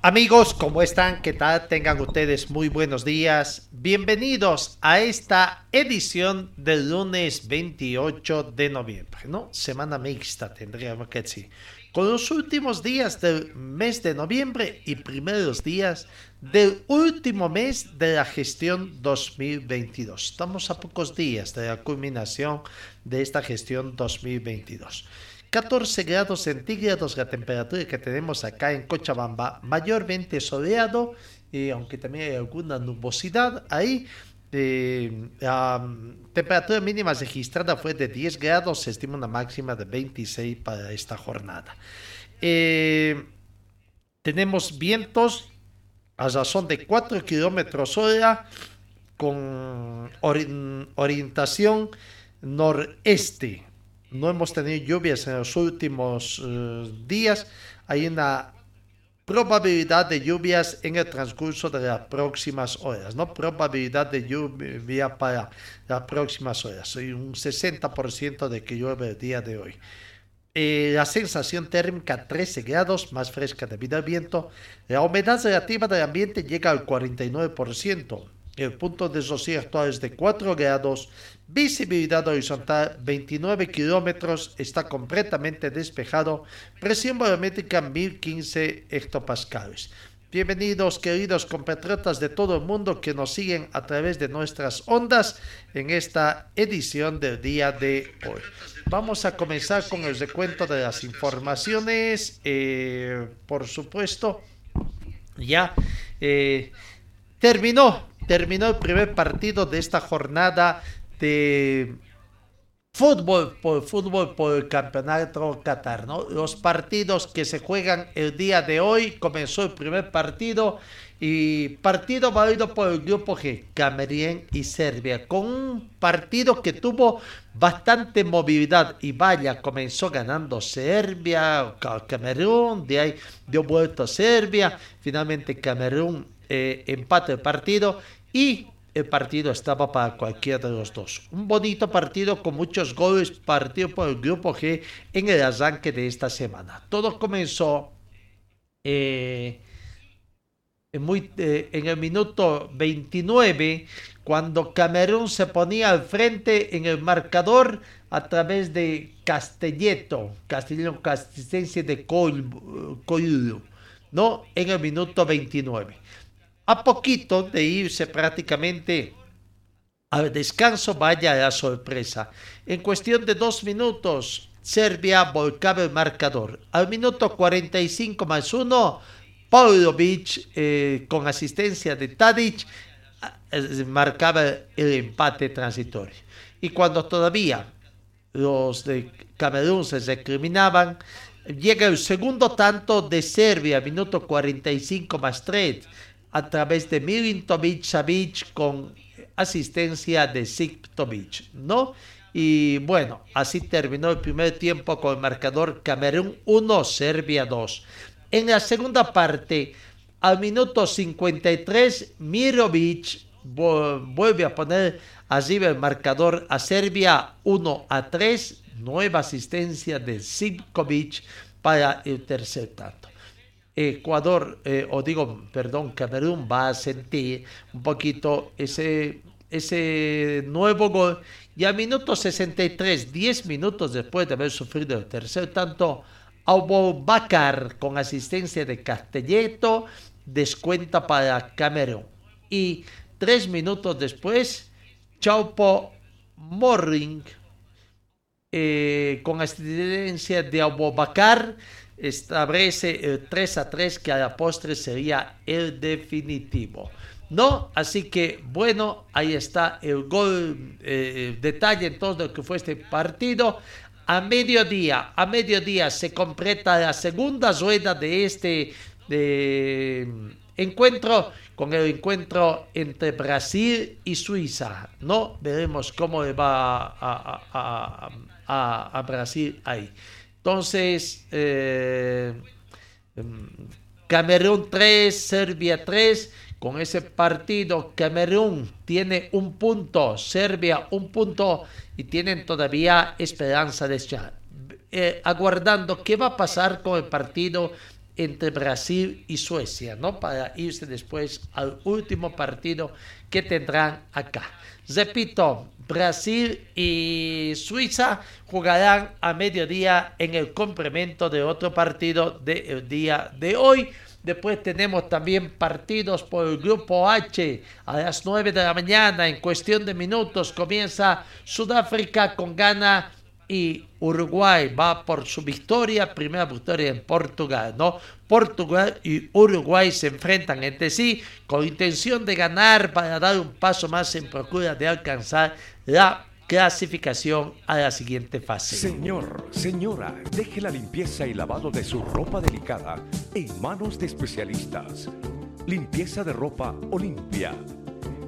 Amigos, ¿cómo están? ¿Qué tal? Tengan ustedes muy buenos días. Bienvenidos a esta edición del lunes 28 de noviembre, ¿no? Semana mixta tendríamos que decir. Con los últimos días del mes de noviembre y primeros días del último mes de la gestión 2022. Estamos a pocos días de la culminación de esta gestión 2022. 14 grados centígrados la temperatura que tenemos acá en Cochabamba, mayormente soleado, y aunque también hay alguna nubosidad ahí. Eh, la temperatura mínima registrada fue de 10 grados, se estima una máxima de 26 para esta jornada. Eh, tenemos vientos a razón de 4 kilómetros hora con ori- orientación noreste no hemos tenido lluvias en los últimos eh, días. Hay una probabilidad de lluvias en el transcurso de las próximas horas, ¿no? Probabilidad de lluvia para las próximas horas. Hay un 60% de que llueve el día de hoy. Eh, la sensación térmica 13 grados, más fresca debido al viento. La humedad relativa del ambiente llega al 49%. El punto de rocío actual es de 4 grados. Visibilidad horizontal 29 kilómetros. Está completamente despejado. Presión barométrica 1015 hectopascales. Bienvenidos queridos compatriotas de todo el mundo que nos siguen a través de nuestras ondas en esta edición del día de hoy. Vamos a comenzar con el recuento de las informaciones. Eh, por supuesto, ya eh, terminó, terminó el primer partido de esta jornada de fútbol por fútbol por el campeonato Qatar, ¿no? Los partidos que se juegan el día de hoy, comenzó el primer partido y partido válido por el grupo G, Camerún y Serbia, con un partido que tuvo bastante movilidad y vaya, comenzó ganando Serbia, Ca- Camerún, de ahí dio vuelta Serbia, finalmente Camerún eh, empate el partido y el partido estaba para cualquiera de los dos. Un bonito partido con muchos goles, partido por el grupo G en el arranque de esta semana. Todo comenzó eh, eh, en el minuto 29, cuando Camerún se ponía al frente en el marcador a través de Castelleto, Castellano asistencia de Coelho, ¿no? En el minuto 29 a poquito de irse prácticamente al descanso, vaya la sorpresa. En cuestión de dos minutos, Serbia volcaba el marcador. Al minuto 45 más uno, Pavlovic, eh, con asistencia de Tadic, eh, marcaba el empate transitorio. Y cuando todavía los de Camerún se recriminaban, llega el segundo tanto de Serbia, minuto 45 más 3 a través de Milintovic Savic con asistencia de Siktovic, ¿no? Y bueno, así terminó el primer tiempo con el marcador Camerún 1, Serbia 2. En la segunda parte, al minuto 53, Mirovic vu- vuelve a poner arriba el marcador a Serbia 1 a 3, nueva asistencia de Sivkovic para el tercer tanto. Ecuador, eh, o digo, perdón, Camerún va a sentir un poquito ese, ese nuevo gol. Y a minuto 63, 10 minutos después de haber sufrido el tercer tanto, Abubakar con asistencia de Castelleto descuenta para Camerún. Y tres minutos después, Chaupo Morring, eh, con asistencia de Abubakar, establece el 3 a 3 que a la postre sería el definitivo. ¿No? Así que bueno, ahí está el gol, eh, detalle entonces de lo que fue este partido. A mediodía, a mediodía se completa la segunda rueda de este encuentro con el encuentro entre Brasil y Suiza. No veremos cómo va a, Brasil ahí. Entonces, eh, Camerún 3, Serbia 3. Con ese partido, Camerún tiene un punto, Serbia un punto y tienen todavía esperanza de estar. Eh, aguardando qué va a pasar con el partido entre Brasil y Suecia, ¿no? Para irse después al último partido que tendrán acá. Repito, Brasil y Suiza jugarán a mediodía en el complemento de otro partido del día de hoy. Después tenemos también partidos por el grupo H a las 9 de la mañana. En cuestión de minutos comienza Sudáfrica con Ghana y Uruguay va por su victoria, primera victoria en Portugal, ¿no? Portugal y Uruguay se enfrentan entre sí con intención de ganar para dar un paso más en procura de alcanzar la clasificación a la siguiente fase. Señor, señora, deje la limpieza y lavado de su ropa delicada en manos de especialistas. Limpieza de ropa Olimpia.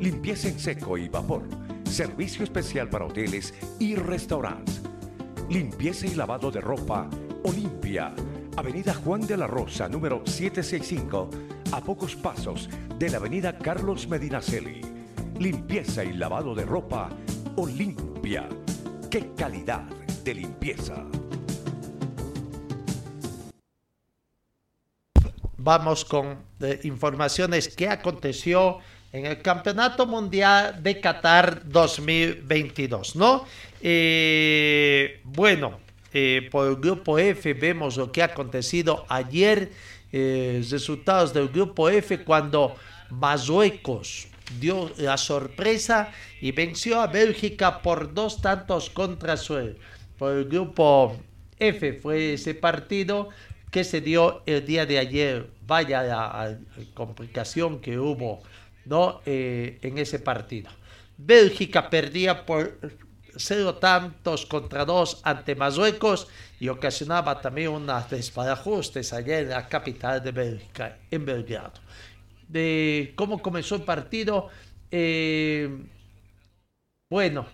Limpieza en seco y vapor. Servicio especial para hoteles y restaurantes limpieza y lavado de ropa Olimpia. Avenida Juan de la Rosa, número 765, a pocos pasos de la Avenida Carlos Medinaceli. Limpieza y lavado de ropa Olimpia. ¡Qué calidad de limpieza! Vamos con eh, informaciones que aconteció en el Campeonato Mundial de Qatar 2022, ¿no? Eh, bueno, eh, por el grupo F vemos lo que ha acontecido ayer, eh, resultados del grupo F cuando Marruecos dio la sorpresa y venció a Bélgica por dos tantos contra su por el grupo F fue ese partido que se dio el día de ayer. Vaya la complicación que hubo ¿no? Eh, en ese partido. Bélgica perdía por cero tantos contra dos ante Marruecos y ocasionaba también unos desbarajustes allá en la capital de Bélgica, en Belgrado. De cómo comenzó el partido, eh, bueno,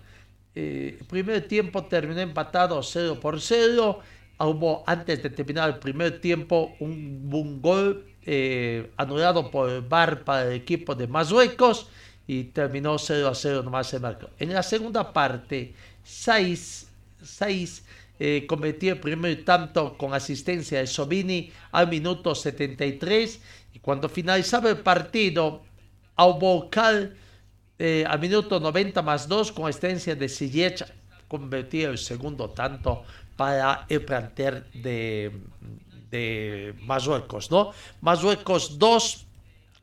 eh, el primer tiempo terminó empatado 0 por 0. Hubo antes de terminar el primer tiempo un, un gol eh, anulado por el VAR para el equipo de Marruecos y terminó 0 a 0 nomás el marco. En la segunda parte, 6, 6 eh, cometió el primer tanto con asistencia de Sobini al minuto 73 y cuando finalizaba el partido, Aubocal eh, al minuto 90 más 2 con asistencia de Sillech convertía el segundo tanto para el plantel de, de Marruecos, ¿no? Marruecos 2,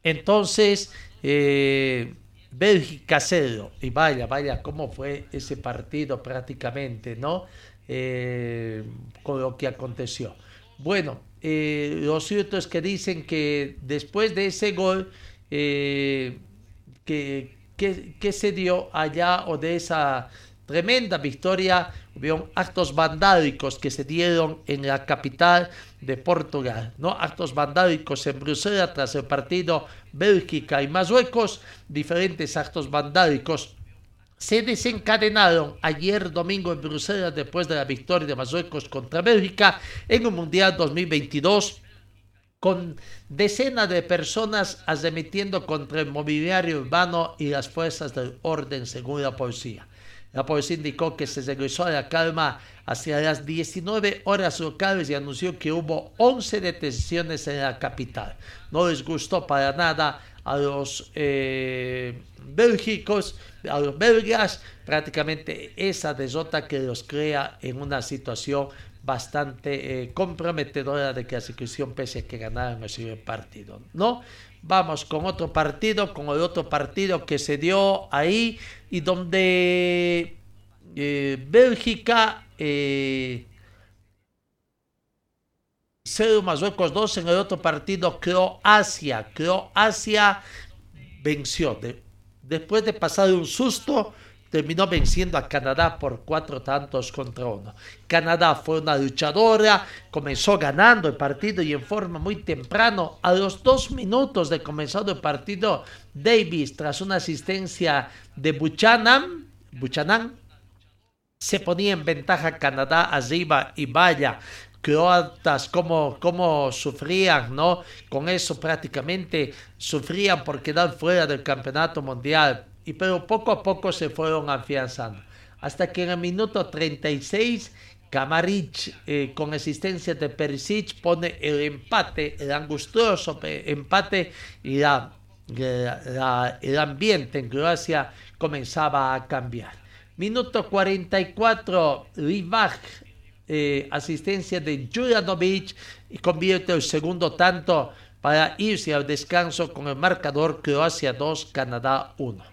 entonces eh, Bélgica 0. Y vaya, vaya, cómo fue ese partido prácticamente, ¿no? Eh, con lo que aconteció. Bueno, eh, lo cierto es que dicen que después de ese gol que, que, que se dio allá o de esa tremenda victoria, hubieron actos vandálicos que se dieron en la capital de Portugal, ¿no? Actos vandálicos en Bruselas tras el partido Bélgica y Marruecos, diferentes actos vandálicos se desencadenaron ayer domingo en Bruselas después de la victoria de Marruecos contra Bélgica en el Mundial 2022 con decenas de personas arremetiendo contra el mobiliario urbano y las fuerzas del orden según la policía. La policía indicó que se regresó a la calma hacia las 19 horas locales y anunció que hubo 11 detenciones en la capital. No les gustó para nada a los eh, bélgicos, a los belgas, prácticamente esa desota que los crea en una situación bastante eh, comprometedora de que la selección pese a que ganaron el partido, ¿no? Vamos con otro partido, con el otro partido que se dio ahí y donde eh, Bélgica eh, 0 Marruecos 2 en el otro partido Croacia. Croacia venció. después de pasar un susto, terminó venciendo a Canadá por cuatro tantos contra uno. Canadá fue una luchadora, comenzó ganando el partido y en forma muy temprano, a los dos minutos de comenzado el partido, Davis, tras una asistencia de Buchanan, Buchanan se ponía en ventaja Canadá arriba y vaya, croatas, cómo, cómo sufrían, ¿no? Con eso prácticamente sufrían por quedar fuera del campeonato mundial y pero poco a poco se fueron afianzando. Hasta que en el minuto 36, Kamaric, eh, con asistencia de Perisic, pone el empate, el angustioso empate, y la, el ambiente en Croacia comenzaba a cambiar. Minuto 44, Rivak, eh, asistencia de Juranovic, y convierte el segundo tanto para irse al descanso con el marcador Croacia 2, Canadá 1.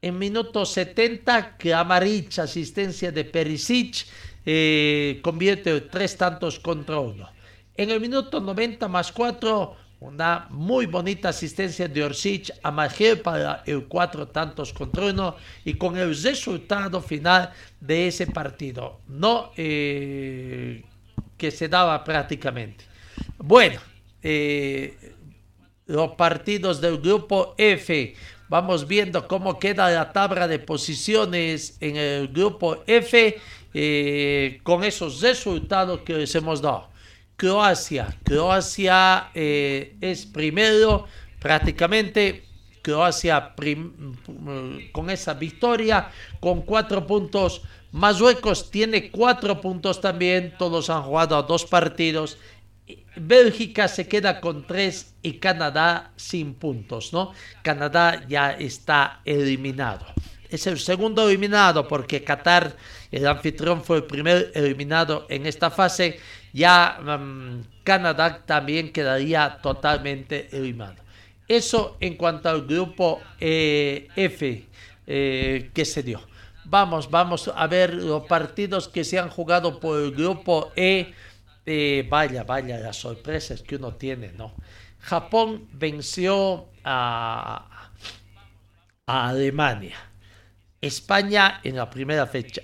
En minuto 70, Kramaric, asistencia de Perisic, eh, convierte tres tantos contra uno. En el minuto 90 más 4, una muy bonita asistencia de Orsic a Magel para el cuatro tantos contra uno y con el resultado final de ese partido, no eh, que se daba prácticamente. Bueno, eh, los partidos del grupo F Vamos viendo cómo queda la tabla de posiciones en el grupo F eh, con esos resultados que les hemos dado. Croacia, Croacia eh, es primero prácticamente. Croacia con esa victoria, con cuatro puntos. Marruecos tiene cuatro puntos también, todos han jugado dos partidos Bélgica se queda con tres y Canadá sin puntos, ¿no? Canadá ya está eliminado. Es el segundo eliminado porque Qatar, el anfitrión, fue el primer eliminado en esta fase. Ya mm, Canadá también quedaría totalmente eliminado. Eso en cuanto al grupo eh, F eh, que se dio. Vamos, vamos a ver los partidos que se han jugado por el grupo E vaya, vaya, las sorpresas que uno tiene, ¿no? Japón venció a, Alemania. España en la primera fecha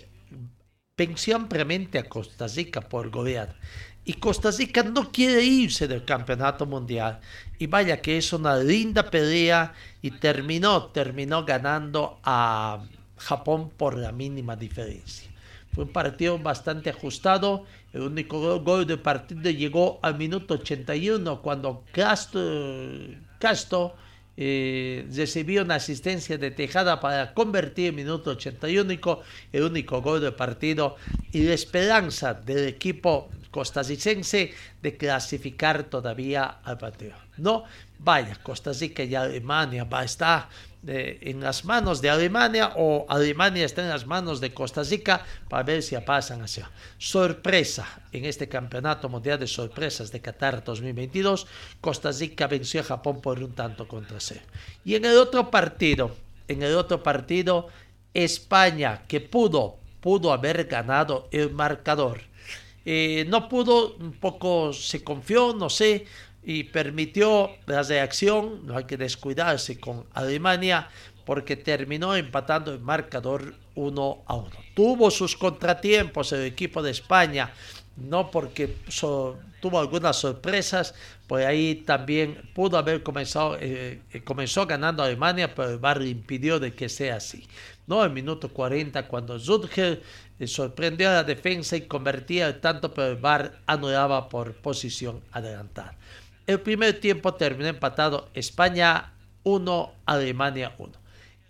venció ampliamente a Costa Rica por golear. Y Costa Rica no quiere irse del campeonato mundial. Y vaya que es una linda pelea y terminó, terminó ganando a Japón por la mínima diferencia. Fue un partido bastante ajustado el único gol del partido llegó al minuto 81 cuando Castro, eh, recibió una asistencia de Tejada para convertir el minuto 81 el único gol del partido y la esperanza del equipo costarricense de clasificar todavía al partido. No, vaya, Costa Rica y Alemania va a estar en las manos de Alemania o Alemania está en las manos de Costa Rica para ver si pasan hacia sorpresa en este campeonato mundial de sorpresas de Qatar 2022 Costa Rica venció a Japón por un tanto contra cero. Y en el otro partido en el otro partido España que pudo pudo haber ganado el marcador. Eh, no pudo un poco se confió no sé y permitió la reacción, no hay que descuidarse con Alemania, porque terminó empatando el marcador 1 a 1. Tuvo sus contratiempos el equipo de España, no porque tuvo algunas sorpresas, pues ahí también pudo haber comenzado, eh, eh, comenzó ganando Alemania, pero el VAR impidió de que sea así. No, en minuto 40, cuando Zutger eh, sorprendió a la defensa y convertía el tanto, pero el VAR anulaba por posición adelantada. El primer tiempo terminó empatado España 1, Alemania 1.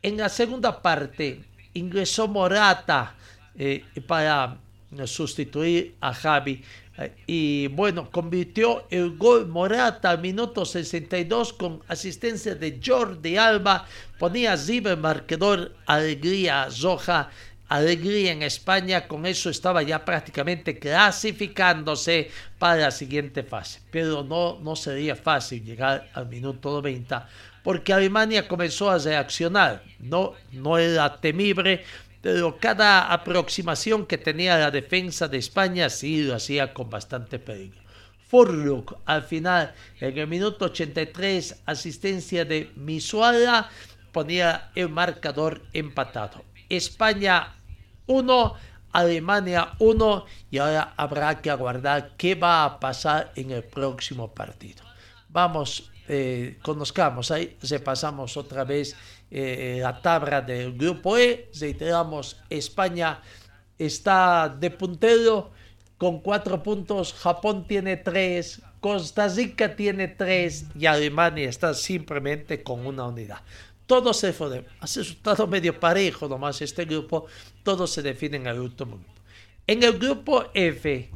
En la segunda parte ingresó Morata eh, para sustituir a Javi. Eh, y bueno, convirtió el gol Morata al minuto 62 con asistencia de Jordi Alba. Ponía arriba el marcador Alegría Roja alegría en España, con eso estaba ya prácticamente clasificándose para la siguiente fase. Pero no, no sería fácil llegar al minuto 90 porque Alemania comenzó a reaccionar. No, no era temible, pero cada aproximación que tenía la defensa de España sí lo hacía con bastante peligro. Furluk al final, en el minuto 83, asistencia de Misuala, ponía el marcador empatado. España 1, Alemania 1 y ahora habrá que aguardar qué va a pasar en el próximo partido. Vamos, eh, conozcamos ahí, repasamos otra vez eh, la tabla del grupo E, reiteramos, España está de puntero con cuatro puntos, Japón tiene tres, Costa Rica tiene tres y Alemania está simplemente con una unidad. Todo se fue, ha resultado medio parejo nomás este grupo, todo se define en el último grupo. En el grupo F,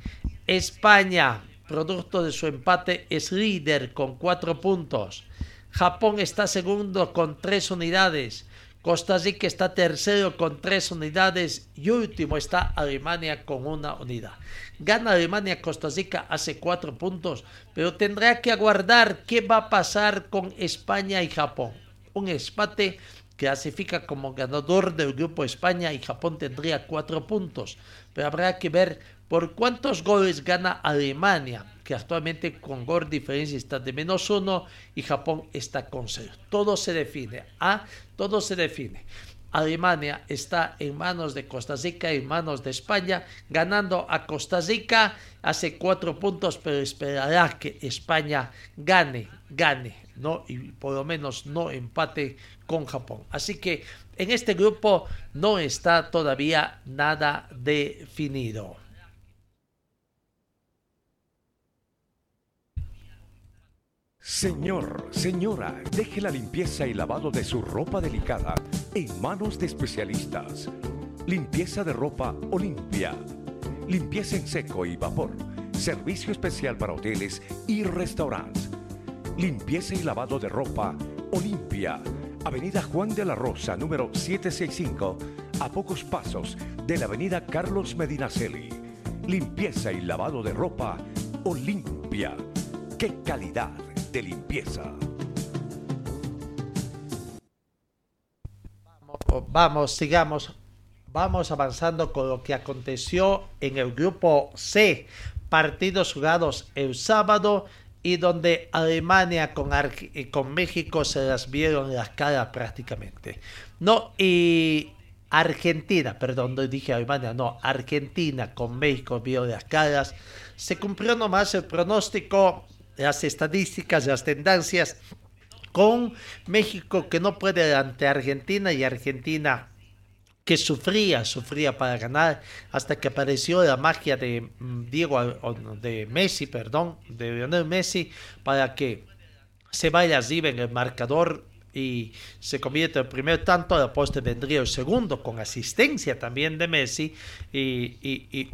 España, producto de su empate, es líder con cuatro puntos. Japón está segundo con tres unidades. Costa Rica está tercero con tres unidades y último está Alemania con una unidad. Gana Alemania, Costa Rica hace cuatro puntos, pero tendrá que aguardar qué va a pasar con España y Japón un empate clasifica como ganador del grupo España y Japón tendría cuatro puntos. Pero habrá que ver por cuántos goles gana Alemania, que actualmente con gol diferencia está de menos uno y Japón está con cero. Todo se define. ¿ah? Todo se define. Alemania está en manos de Costa Rica, en manos de España, ganando a Costa Rica, hace cuatro puntos, pero esperará que España gane, gane, ¿no? Y por lo menos no empate con Japón. Así que en este grupo no está todavía nada definido. Señor, señora, deje la limpieza y lavado de su ropa delicada en manos de especialistas. Limpieza de ropa Olimpia. Limpieza en seco y vapor. Servicio especial para hoteles y restaurantes. Limpieza y lavado de ropa Olimpia. Avenida Juan de la Rosa, número 765, a pocos pasos de la Avenida Carlos Medinaceli. Limpieza y lavado de ropa Olimpia. ¡Qué calidad! de limpieza. Vamos, sigamos. Vamos avanzando con lo que aconteció en el grupo C. Partidos jugados el sábado y donde Alemania con, con México se las vieron las caras prácticamente. No, y Argentina, perdón, no dije Alemania, no, Argentina con México vio las caras. Se cumplió nomás el pronóstico las estadísticas, las tendencias con México que no puede ante Argentina y Argentina que sufría, sufría para ganar hasta que apareció la magia de mm, Diego, de Messi, perdón, de Lionel Messi, para que se vaya arriba en el marcador y se convierte en el primer tanto, la poste vendría el segundo con asistencia también de Messi y,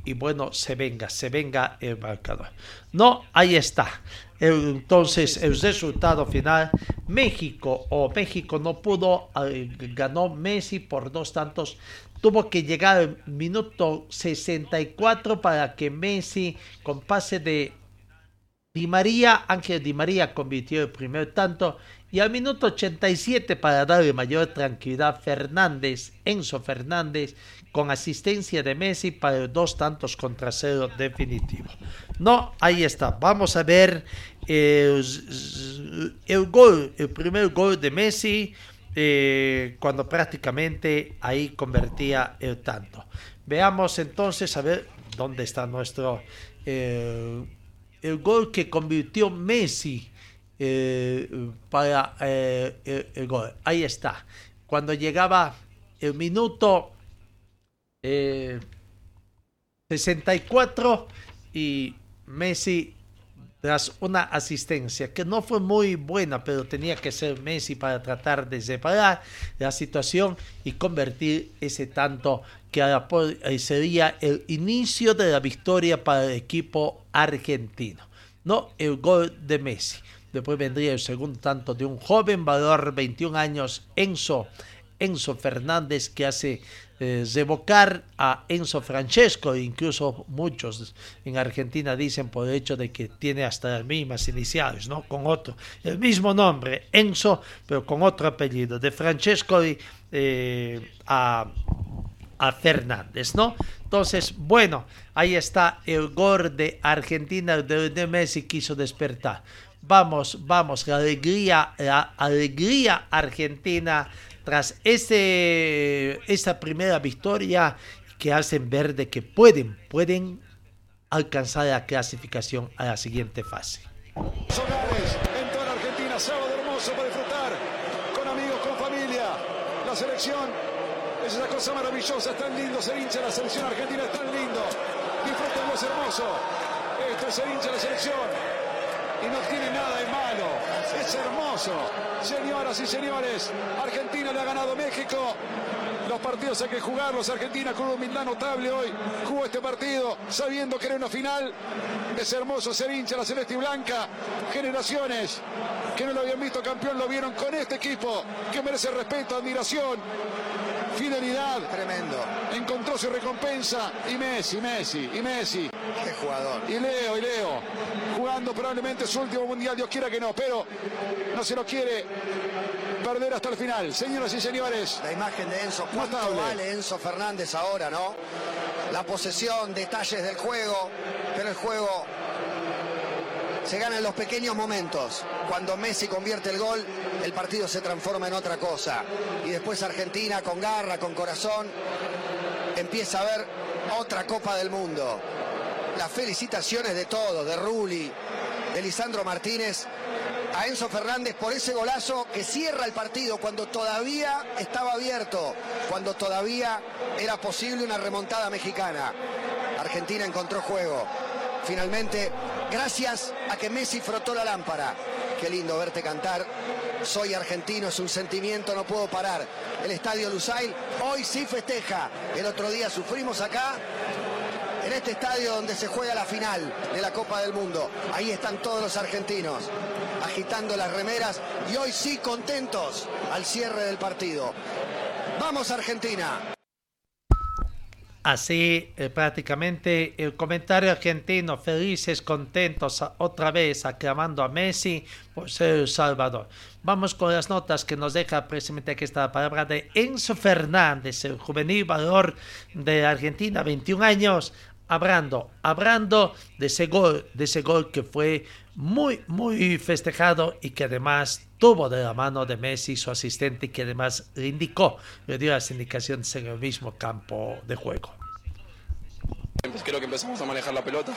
y, bueno, se venga, se venga el marcador. No, ahí está. Entonces, el resultado final, México o México no pudo, eh, ganó Messi por dos tantos, tuvo que llegar al minuto 64 para que Messi, con pase de Di María, Ángel Di María convirtió el primer tanto y al minuto 87 para darle mayor tranquilidad Fernández, Enzo Fernández, con asistencia de Messi para dos tantos contra cero definitivo. No, ahí está. Vamos a ver eh, el gol, el primer gol de Messi, eh, cuando prácticamente ahí convertía el tanto. Veamos entonces a ver dónde está nuestro eh, el gol que convirtió Messi para el gol. Ahí está. Cuando llegaba el minuto 64 y Messi tras una asistencia que no fue muy buena, pero tenía que ser Messi para tratar de separar la situación y convertir ese tanto que eh, sería el inicio de la victoria para el equipo argentino. No el gol de Messi. Después vendría el segundo tanto de un joven valor 21 años, Enzo Enzo Fernández que hace eh, revocar a Enzo Francesco, incluso muchos en Argentina dicen por el hecho de que tiene hasta las mismas iniciales, ¿no? Con otro, el mismo nombre, Enzo, pero con otro apellido, de Francesco eh, a, a Fernández, ¿no? Entonces, bueno, ahí está el gol de Argentina de, de Messi quiso despertar. Vamos, vamos, la alegría, la alegría argentina tras ese, esa primera victoria que hacen ver de que pueden, pueden alcanzar la clasificación a la siguiente fase. Solares en toda Argentina, sábado hermoso para disfrutar con amigos, con familia. La selección es una cosa maravillosa, es tan lindo ser hincha la selección argentina, es tan lindo. Disfruten, es hermoso. Esto es ser hincha la selección y no tiene nada de malo. Es hermoso. Señoras y señores, Argentina le ha ganado México. Los partidos hay que jugarlos. Argentina con una humildad notable hoy jugó este partido sabiendo que era una final. Es hermoso ser hincha la celeste y blanca. Generaciones que no lo habían visto campeón lo vieron con este equipo que merece respeto, admiración fidelidad. Tremendo. Encontró su recompensa. Y Messi, Messi, y Messi. Qué jugador. Y Leo, y Leo. Jugando probablemente su último mundial, Dios quiera que no, pero no se lo quiere perder hasta el final. Señoras y señores. La imagen de Enzo. ¿Cuánto vale Enzo Fernández ahora, no? La posesión, detalles del juego, pero el juego se gana en los pequeños momentos. Cuando Messi convierte el gol, el partido se transforma en otra cosa. Y después Argentina con garra, con corazón, empieza a ver otra Copa del Mundo. Las felicitaciones de todos, de Rulli, de Lisandro Martínez, a Enzo Fernández por ese golazo que cierra el partido cuando todavía estaba abierto, cuando todavía era posible una remontada mexicana. Argentina encontró juego. Finalmente, gracias a que Messi frotó la lámpara. Qué lindo verte cantar. Soy argentino, es un sentimiento, no puedo parar. El estadio Lusail hoy sí festeja. El otro día sufrimos acá en este estadio donde se juega la final de la Copa del Mundo. Ahí están todos los argentinos agitando las remeras y hoy sí contentos al cierre del partido. Vamos Argentina. Así eh, prácticamente el comentario argentino, felices, contentos, otra vez aclamando a Messi por ser el Salvador. Vamos con las notas que nos deja precisamente aquí esta palabra de Enzo Fernández, el juvenil valor de Argentina, 21 años, hablando, hablando de ese gol, de ese gol que fue muy, muy festejado y que además tuvo de la mano de Messi su asistente que además le indicó, le dio las indicaciones en el mismo campo de juego. Creo que empezamos a manejar la pelota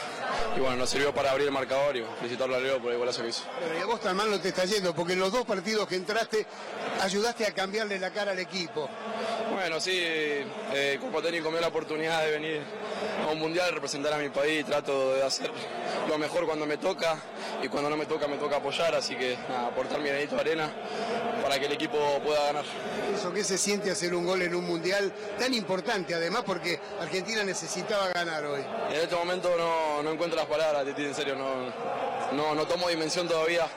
y bueno, nos sirvió para abrir el marcador y felicitarlo a Leo por el golazo que hizo. Pero y a vos tan mal no te está yendo, porque en los dos partidos que entraste ayudaste a cambiarle la cara al equipo. Bueno, sí, eh, el cuerpo técnico me dio la oportunidad de venir a un mundial, representar a mi país, trato de hacer lo mejor cuando me toca y cuando no me toca me toca apoyar, así que nada, aportar mi granito de arena para que el equipo pueda ganar. Eso que se siente hacer un gol en un mundial tan importante, además porque Argentina necesitaba ganar hoy. En este momento no, no encuentro las palabras, Titi, en serio, no, no, no tomo dimensión todavía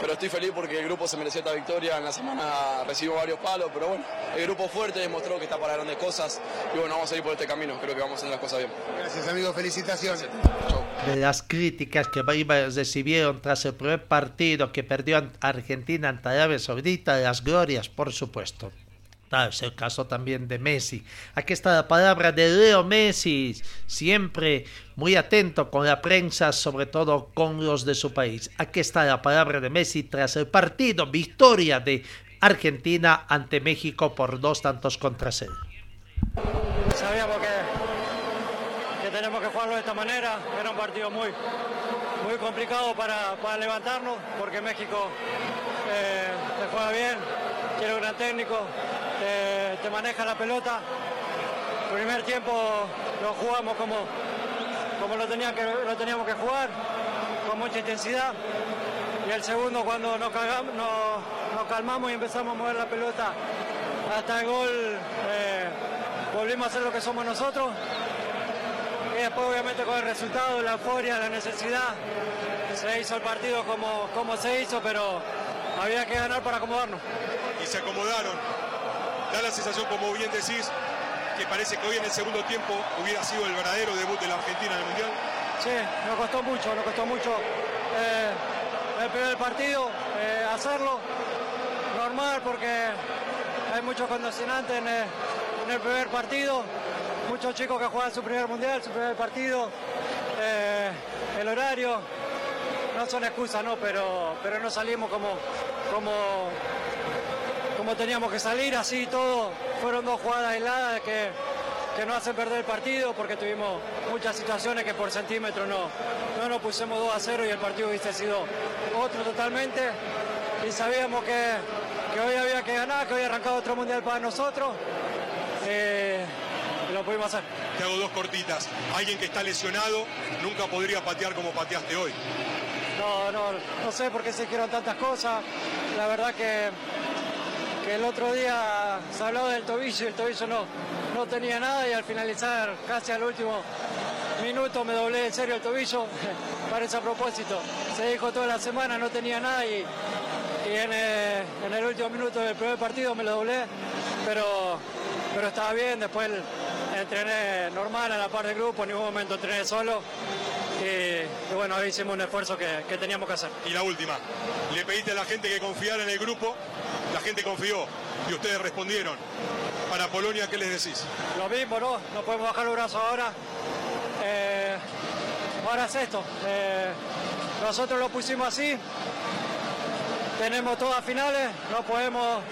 pero estoy feliz porque el grupo se mereció esta victoria. En la semana recibo varios palos, pero bueno, el grupo fuerte demostró que está para grandes cosas y bueno, vamos a ir por este camino. Creo que vamos a hacer las cosas bien. Gracias, amigo. Felicitaciones. De las críticas que recibieron tras el primer partido que perdió Argentina ante Arabia Saudita, las glorias, por supuesto. Es el caso también de Messi. Aquí está la palabra de Leo Messi, siempre muy atento con la prensa, sobre todo con los de su país. Aquí está la palabra de Messi tras el partido, victoria de Argentina ante México por dos tantos contra cero. Sabíamos que, que tenemos que jugarlo de esta manera, era un partido muy, muy complicado para, para levantarnos, porque México eh, se juega bien, tiene un gran técnico, te, maneja la pelota. El primer tiempo lo jugamos como, como lo, tenía que, lo teníamos que jugar, con mucha intensidad. Y el segundo cuando nos, calmamos y empezamos a mover la pelota hasta el gol, eh, volvimos a hacer lo que somos nosotros. Y después obviamente con el resultado, la euforia, la necesidad, se hizo el partido como, como se hizo, pero había que ganar para acomodarnos. Y se acomodaron da la sensación, como bien decís, que parece que hoy en el segundo tiempo hubiera sido el verdadero debut de la Argentina en el Mundial. Sí, nos costó mucho, nos costó mucho eh, el primer partido eh, hacerlo. Normal porque hay muchos condicionantes en el, en el primer partido, muchos chicos que juegan su primer mundial, su primer partido, eh, el horario, no son excusas, ¿no? Pero, pero no salimos como, como, como teníamos que salir, así todo. Fueron dos jugadas aisladas que, que nos hacen perder el partido porque tuvimos muchas situaciones que por centímetro no, no nos pusimos 2 a 0 y el partido hubiese sido otro totalmente. Y sabíamos que, que hoy había que ganar, que hoy arrancado otro mundial para nosotros. Eh, y lo pudimos hacer. Te hago dos cortitas. Alguien que está lesionado nunca podría patear como pateaste hoy. No, no, no sé por qué se hicieron tantas cosas. La verdad que, que el otro día se habló del tobillo y el tobillo no, no tenía nada y al finalizar casi al último minuto me doblé en serio el tobillo. Parece a propósito. Se dijo toda la semana, no tenía nada y, y en, el, en, el, último minuto del primer partido me lo doblé, pero, pero estaba bien. Después entrené normal a la par del grupo, en ningún momento entrené solo. Y, bueno, hoy hicimos un esfuerzo que, que, teníamos que hacer. Y la última, le pediste a la gente que confiara en el grupo, gente confió y ustedes respondieron. Para Polonia, ¿qué les decís? Lo mismo, ¿no? No podemos bajar los brazos ahora. Eh, ahora es esto. Eh, nosotros lo pusimos así. Tenemos todas finales, no podemos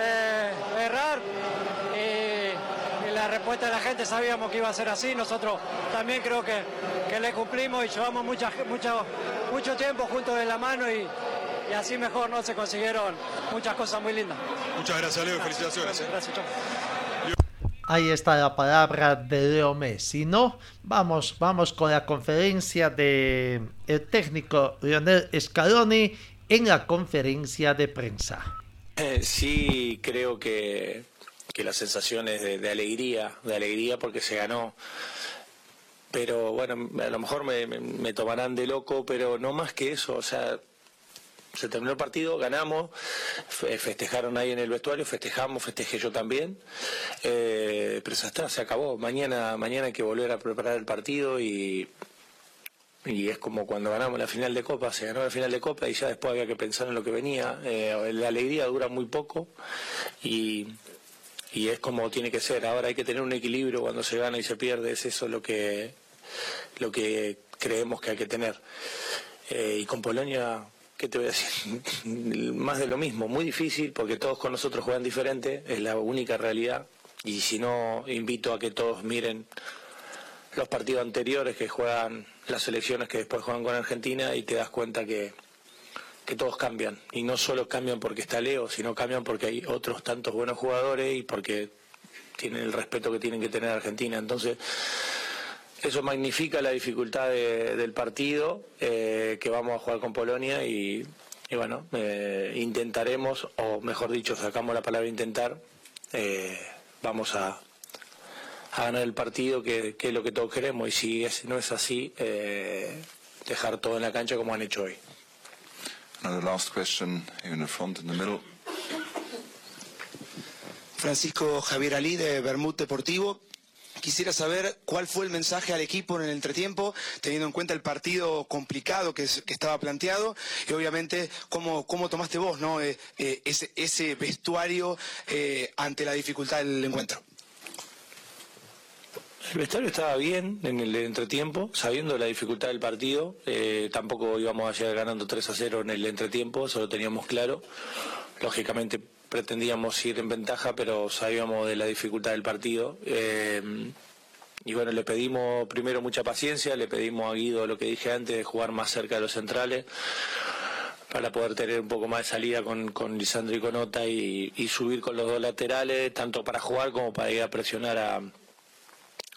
eh, errar. Y, la respuesta de la gente sabíamos que iba a ser así. Nosotros también creo que, que le cumplimos y llevamos mucha, mucho, mucho tiempo juntos de la mano y, y, así mejor no se consiguieron muchas cosas muy lindas. Muchas gracias, Leo. Felicitaciones. Gracias, chao. Ahí está la palabra de Leo Messi, ¿no? Vamos, vamos con la conferencia de el técnico Lionel Scaloni en la conferencia de prensa. Eh, sí, creo que, que las sensaciones de, de alegría, de alegría porque se ganó pero bueno, a lo mejor me, me, me, tomarán de loco, pero no más que eso, o sea, se terminó el partido, ganamos, festejaron ahí en el vestuario, festejamos, festejé yo también, eh, pero ya está, se acabó, mañana, mañana hay que volver a preparar el partido y, y es como cuando ganamos la final de Copa, se ganó la final de Copa y ya después había que pensar en lo que venía, eh, la alegría dura muy poco y y es como tiene que ser. Ahora hay que tener un equilibrio cuando se gana y se pierde, es eso lo que, lo que creemos que hay que tener. Eh, y con Polonia, ¿qué te voy a decir? Más de lo mismo, muy difícil porque todos con nosotros juegan diferente, es la única realidad. Y si no, invito a que todos miren los partidos anteriores que juegan las selecciones que después juegan con Argentina y te das cuenta que que todos cambian. Y no solo cambian porque está Leo, sino cambian porque hay otros tantos buenos jugadores y porque tienen el respeto que tienen que tener Argentina. Entonces, eso magnifica la dificultad de, del partido eh, que vamos a jugar con Polonia y, y bueno, eh, intentaremos, o mejor dicho, sacamos la palabra intentar, eh, vamos a, a, ganar el partido, que, que, es lo que todos queremos. Y si es, no es así, dejar todo en la cancha como han hecho hoy. And the last question in the front, in the middle. Francisco Javier Ali de Bermud Deportivo. Quisiera saber cuál fue el mensaje al equipo en el entretiempo, teniendo en cuenta el partido complicado que, estaba planteado y obviamente cómo, cómo tomaste vos ¿no? Eh, eh, ese, ese, vestuario eh, ante la dificultad del encuentro. El vestuario estaba bien en el entretiempo, sabiendo la dificultad del partido. Tampoco íbamos a llegar ganando 3 a 0 en el entretiempo, eso lo teníamos claro. Lógicamente pretendíamos ir en ventaja, pero sabíamos de la dificultad del partido. Eh, y bueno, le pedimos primero mucha paciencia, le pedimos a Guido lo que dije antes, de jugar más cerca de los centrales para poder tener un poco más de salida con, con Lisandro y Conota y, y subir con los dos laterales, tanto para jugar como para ir a presionar a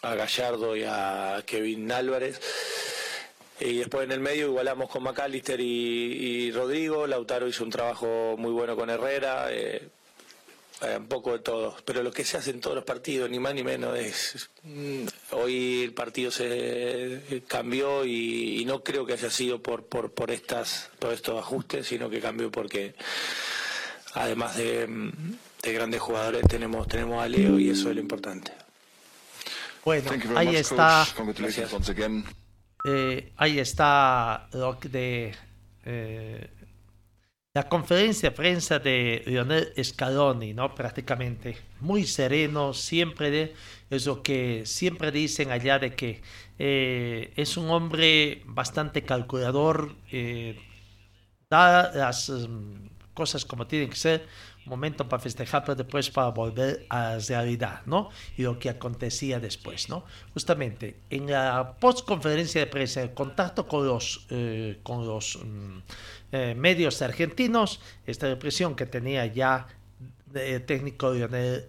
a Gallardo y a Kevin Álvarez. Y después en el medio igualamos con McAllister y, y Rodrigo. Lautaro hizo un trabajo muy bueno con Herrera. Eh, un poco de todo. Pero lo que se hace en todos los partidos, ni más ni menos, es. Mm, hoy el partido se cambió y, y, no creo que haya sido por, por, por, estas, por estos ajustes, sino que cambió porque, además de grandes jugadores tenemos, tenemos a Leo y eso es lo importante. Bueno, Thank you very ahí much, está. coach. Eh, ahí está lo de eh, la conferencia de prensa de Lionel Scaloni, ¿no? Prácticamente muy sereno, siempre de es lo que siempre dicen allá de que eh, es un hombre bastante calculador, da las mm, cosas como tienen que ser, momento para festejar, pero después para volver a la realidad, ¿no? Y lo que acontecía después, ¿no? Justamente en la postconferencia de prensa, el contacto con los, eh, con los mm, eh, medios argentinos, esta impresión que tenía ya el técnico Lionel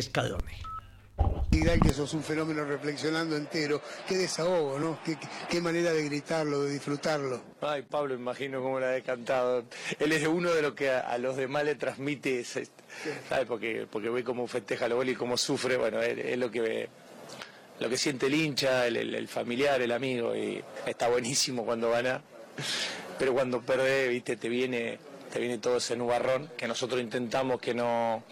Scaloni. Que sos un fenómeno reflexionando entero. Qué desahogo, ¿no? Qué, qué- manera de gritarlo, de disfrutarlo. Ay, Pablo, imagino cómo la he cantado. Él es uno de los que a, a los demás le transmite, ese- ¿sabes? Porque, porque ve cómo festeja los goles y cómo sufre. Bueno, es, es lo que ve, lo que siente el hincha, el, el- el familiar, el amigo. Y está buenísimo cuando gana. Pero cuando perde, viste, te viene, te viene todo ese nubarrón que nosotros intentamos que no,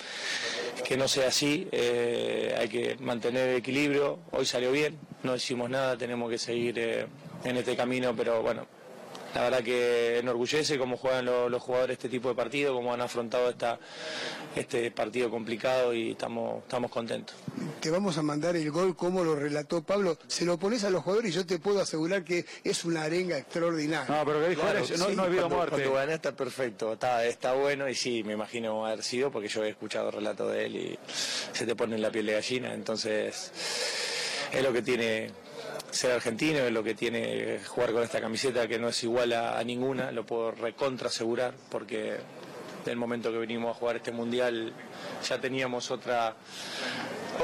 que no sea así. Eh, hay que mantener el equilibrio. Hoy salió bien, no hicimos nada, tenemos que seguir eh, en este camino, pero bueno, la verdad que enorgullece cómo juegan lo- los, jugadores este tipo de partido, cómo han afrontado esta, este partido complicado y estamos, estamos contentos. Te vamos a mandar el gol como lo relató Pablo. Se lo pones a los jugadores y yo te puedo asegurar que es una arenga extraordinaria. Claro, sí, cuando, Cuando gané está perfecto, está, está bueno y sí, me imagino haber sido porque yo he escuchado relatos de él y se te pone en la piel de gallina, entonces es lo que tiene ser argentino, es lo que tiene jugar con esta camiseta que no es igual a, a ninguna, lo puedo recontra asegurar porque del momento que venimos a jugar este mundial ya teníamos otra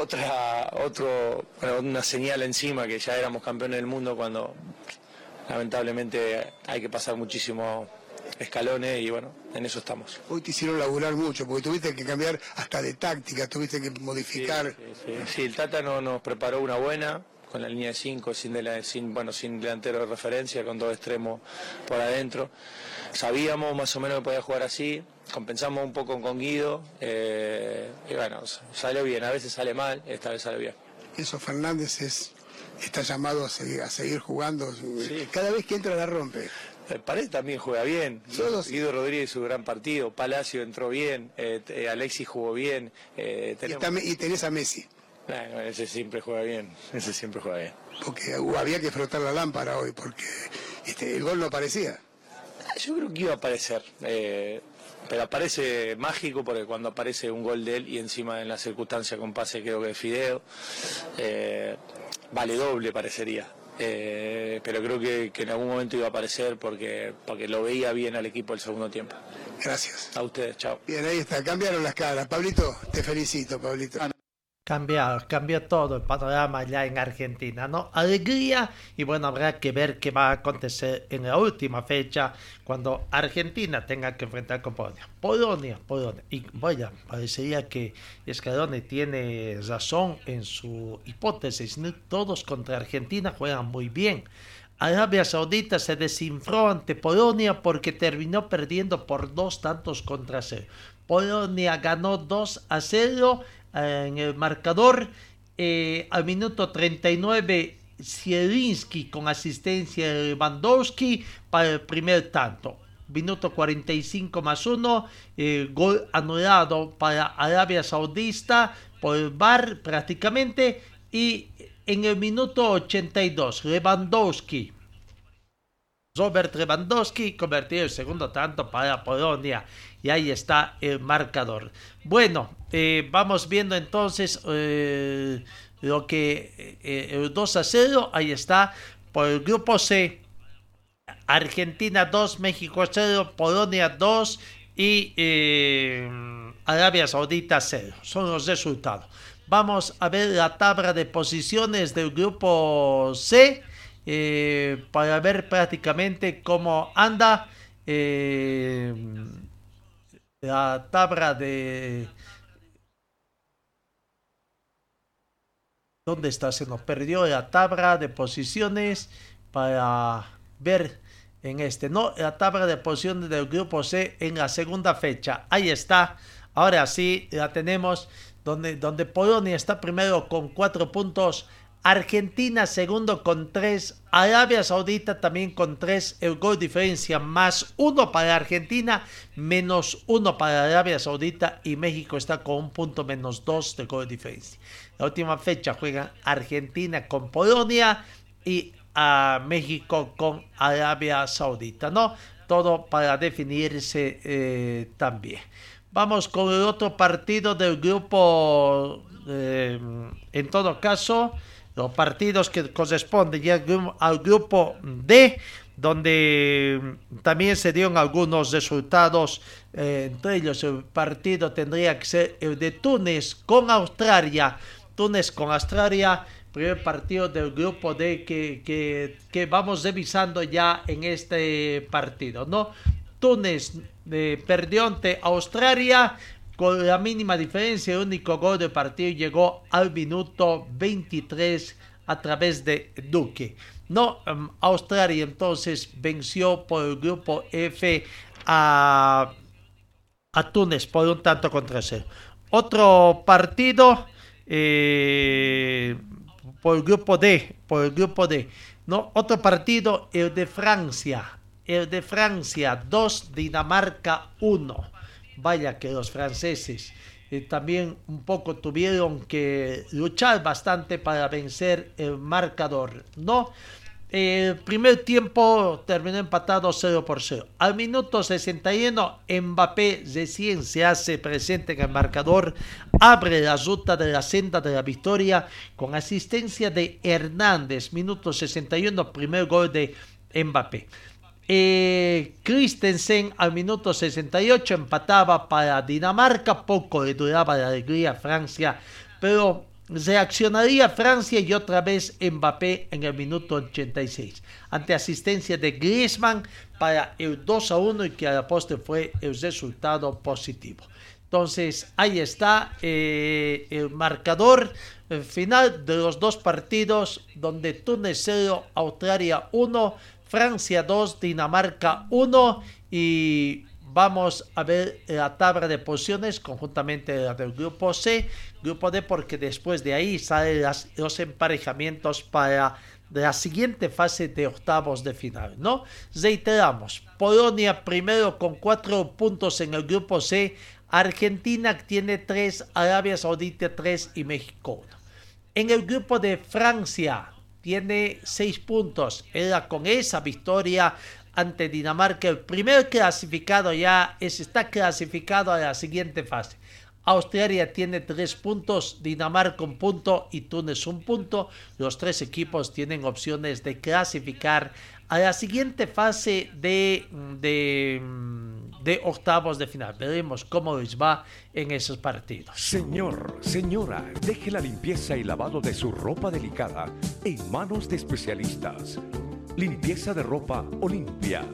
otra otro bueno, una señal encima que ya éramos campeones del mundo cuando lamentablemente hay que pasar muchísimos escalones y bueno, en eso estamos. Hoy te hicieron laburar mucho porque tuviste que cambiar hasta de táctica, tuviste que modificar. Sí, sí, el Tata no, nos preparó una buena con la línea de 5, sin, de la- sin, bueno, sin delantero de referencia, con dos extremos por adentro. Sabíamos más o menos que podía jugar así, compensamos un poco con Guido eh, y bueno, salió bien, a veces sale mal, esta vez salió bien. Eso Fernández es, está llamado a seguir, a seguir jugando. Cada vez que entra la rompe. Eh, Paredes también juega bien. Todos. Guido Rodríguez su gran partido. Palacio entró bien. eh, Alexis jugó bien. eh, Y, está- y tenés a Messi. Ese siempre juega bien. Ese siempre juega bien. Porque había que frotar la lámpara hoy porque este, el gol no aparecía. Yo creo que iba a aparecer. eh, pero aparece mágico porque cuando aparece un gol de él y encima en la circunstancia con pase creo que de Fideo, eh, vale doble parecería. Eh, pero creo que, que en algún momento iba a aparecer porque, porque lo veía bien al equipo el segundo tiempo. Gracias. A ustedes, chao. Bien, ahí está. Cambiaron las caras. Pablito, te felicito, Pablito. Cambiar, cambió todo el panorama ya en Argentina, ¿no? Alegría y bueno, habrá que ver qué va a acontecer en la última fecha cuando Argentina tenga que enfrentar con Polonia. Polonia, Polonia. Y vaya, parecería que Scaloni tiene razón en su hipótesis. Todos contra Argentina juegan muy bien. Arabia Saudita se desinfló ante Polonia porque terminó perdiendo por dos tantos contra cero. Polonia ganó 2 a 0 eh, en el marcador. eh, al minuto 39, Zielinski con asistencia de Lewandowski para el primer tanto. Minuto 45 más 1, gol anulado para Arabia Saudita por el VAR prácticamente. Y en el minuto 82, Lewandowski Robert Lewandowski convirtió el segundo tanto para Polonia. Y ahí está el marcador. Bueno, eh, vamos viendo entonces eh, lo que eh, el 2 a 0. Ahí está. Por el grupo C. Argentina 2, México 0, Polonia 2 y eh, Arabia Saudita 0. Son los resultados. Vamos a ver la tabla de posiciones del grupo C eh, para ver prácticamente cómo anda eh, la tabla de... ¿Dónde está? Se nos perdió la tabla de posiciones para ver en este, no, la tabla de posiciones del grupo C en la segunda fecha. Ahí está. Ahora sí, la tenemos donde, donde Polonia está primero con cuatro puntos. Argentina segundo con tres, Arabia Saudita también con tres, el gol diferencia más uno para Argentina, menos uno para Arabia Saudita y México está con un punto menos dos de gol diferencia. La última fecha juegan Argentina con Polonia y a México con Arabia Saudita, ¿no? Todo para definirse eh, también. Vamos con el otro partido del grupo, eh, en todo caso, los partidos que corresponden ya al grupo D, donde también se dieron algunos resultados, eh, entre ellos el partido tendría que ser el de Túnez con Australia, Túnez con Australia, primer partido del grupo D que, que, vamos revisando ya en este partido, ¿no? Túnez eh, perdió ante Australia con la mínima diferencia, el único gol del partido llegó al minuto 23 a través de Duque. No, em, Australia entonces venció por el grupo F a, a Túnez por un tanto contra cero. Otro partido eh, por el grupo D, por el grupo D. No, otro partido, el de Francia. El de Francia, 2, Dinamarca 1. Vaya que los franceses eh, también un poco tuvieron que luchar bastante para vencer el marcador, ¿no? El primer tiempo terminó empatado 0 por 0. Al minuto 61, Mbappé recién se hace presente en el marcador, abre la ruta de la senda de la victoria con asistencia de Hernández. Minuto 61, primer gol de Mbappé. Eh, Christensen al minuto 68 empataba para Dinamarca, poco le duraba la alegría a Francia, pero Reaccionaría Francia y otra vez Mbappé en el minuto 86, ante asistencia de Griezmann para el 2 a 1 y que a la postre fue el resultado positivo. Entonces ahí está eh, el marcador final de los dos partidos donde Túnez 0, Australia 1, Francia 2, Dinamarca 1 y vamos a ver la tabla de posiciones conjuntamente la del grupo C, grupo D, porque después de ahí salen los emparejamientos para la siguiente fase de octavos de final, ¿no? Reiteramos, Polonia primero con cuatro puntos en el grupo C, Argentina tiene tres, Arabia Saudita tres y México uno. En el grupo de Francia tiene seis puntos, era con esa victoria ante Dinamarca. El primer clasificado ya es, está clasificado a la siguiente fase. Australia tiene tres puntos, Dinamarca un punto y Túnez un punto. Los tres equipos tienen opciones de clasificar a la siguiente fase de, de, de, octavos de final. Veremos cómo les va en esos partidos. Señor, señora, deje la limpieza y lavado de su ropa delicada en manos de especialistas. Limpieza de ropa Olimpia.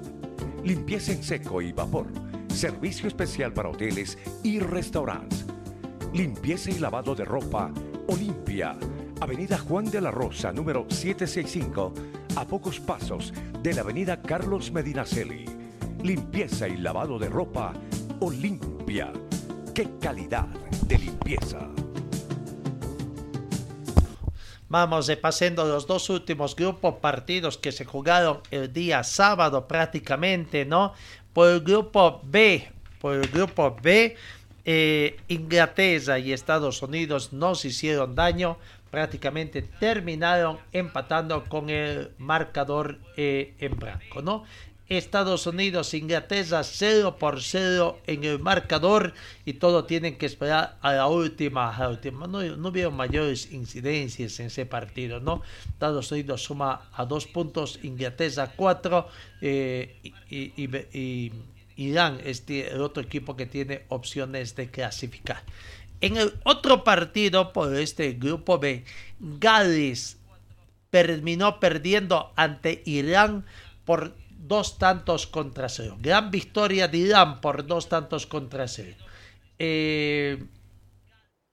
Limpieza en seco y vapor. Servicio especial para hoteles y restaurantes. Limpieza y lavado de ropa Olimpia. Avenida Juan de la Rosa, número 765, a pocos pasos de la Avenida Carlos Medinaceli. Limpieza y lavado de ropa Olimpia. ¡Qué calidad de limpieza! Vamos repasando los dos últimos grupos partidos que se jugaron el día sábado prácticamente, ¿no? Por el grupo B, por el grupo B, eh, Inglaterra y Estados Unidos no se hicieron daño, prácticamente terminaron empatando con el marcador eh, en blanco, ¿no? Estados Unidos, Inglaterra 0 por 0 en el marcador y todo tienen que esperar a la última. A última. No, no hubo mayores incidencias en ese partido, ¿no? Estados Unidos suma a dos puntos, Inglaterra 4 eh, y, Irán es el otro equipo que tiene opciones de clasificar. En el otro partido por este grupo B, Gales terminó perdiendo ante Irán por dos tantos contra cero. Gran victoria de Irán por dos tantos contra cero. Eh,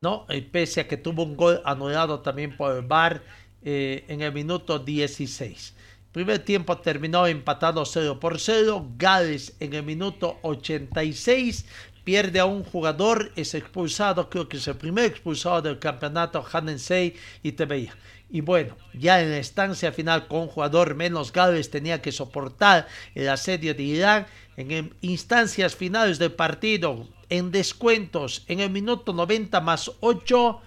no, pese a que tuvo un gol anulado también por el VAR eh, en el minuto 16. Primer tiempo terminó empatado 0 por 0. Gales en el minuto 86 pierde a un jugador, es expulsado, creo que es el primer expulsado del campeonato Hanensei y te veía. Y bueno, ya en la estancia final con un jugador menos Gales tenía que soportar el asedio de Irán. En instancias finales del partido, en descuentos, en el minuto 90 más 8,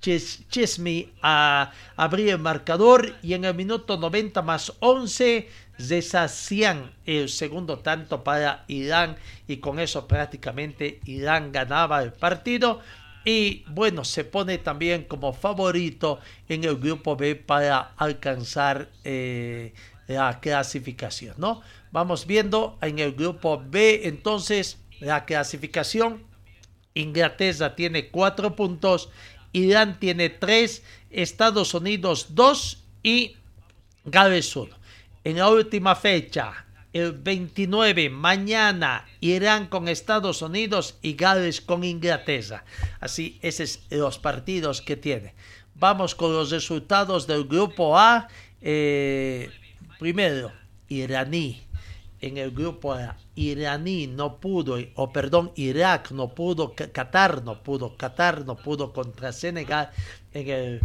Chesmi a, abría el marcador y en el minuto 90 más 11 deshacían el segundo tanto para Irán y con eso prácticamente Irán ganaba el partido y bueno, se pone también como favorito en el grupo B para alcanzar eh, la clasificación, ¿no? Vamos viendo en el grupo B entonces la clasificación. Inglaterra tiene cuatro puntos Irán tiene 3, Estados Unidos 2 y Gales 1. En la última fecha, el 29, mañana, Irán con Estados Unidos y Gales con Inglaterra. Así, esos son los partidos que tiene. Vamos con los resultados del grupo A. Eh, primero, iraní. En el grupo A, iraní no pudo, o perdón, Irak no pudo, Qatar no pudo, Qatar no pudo contra Senegal en el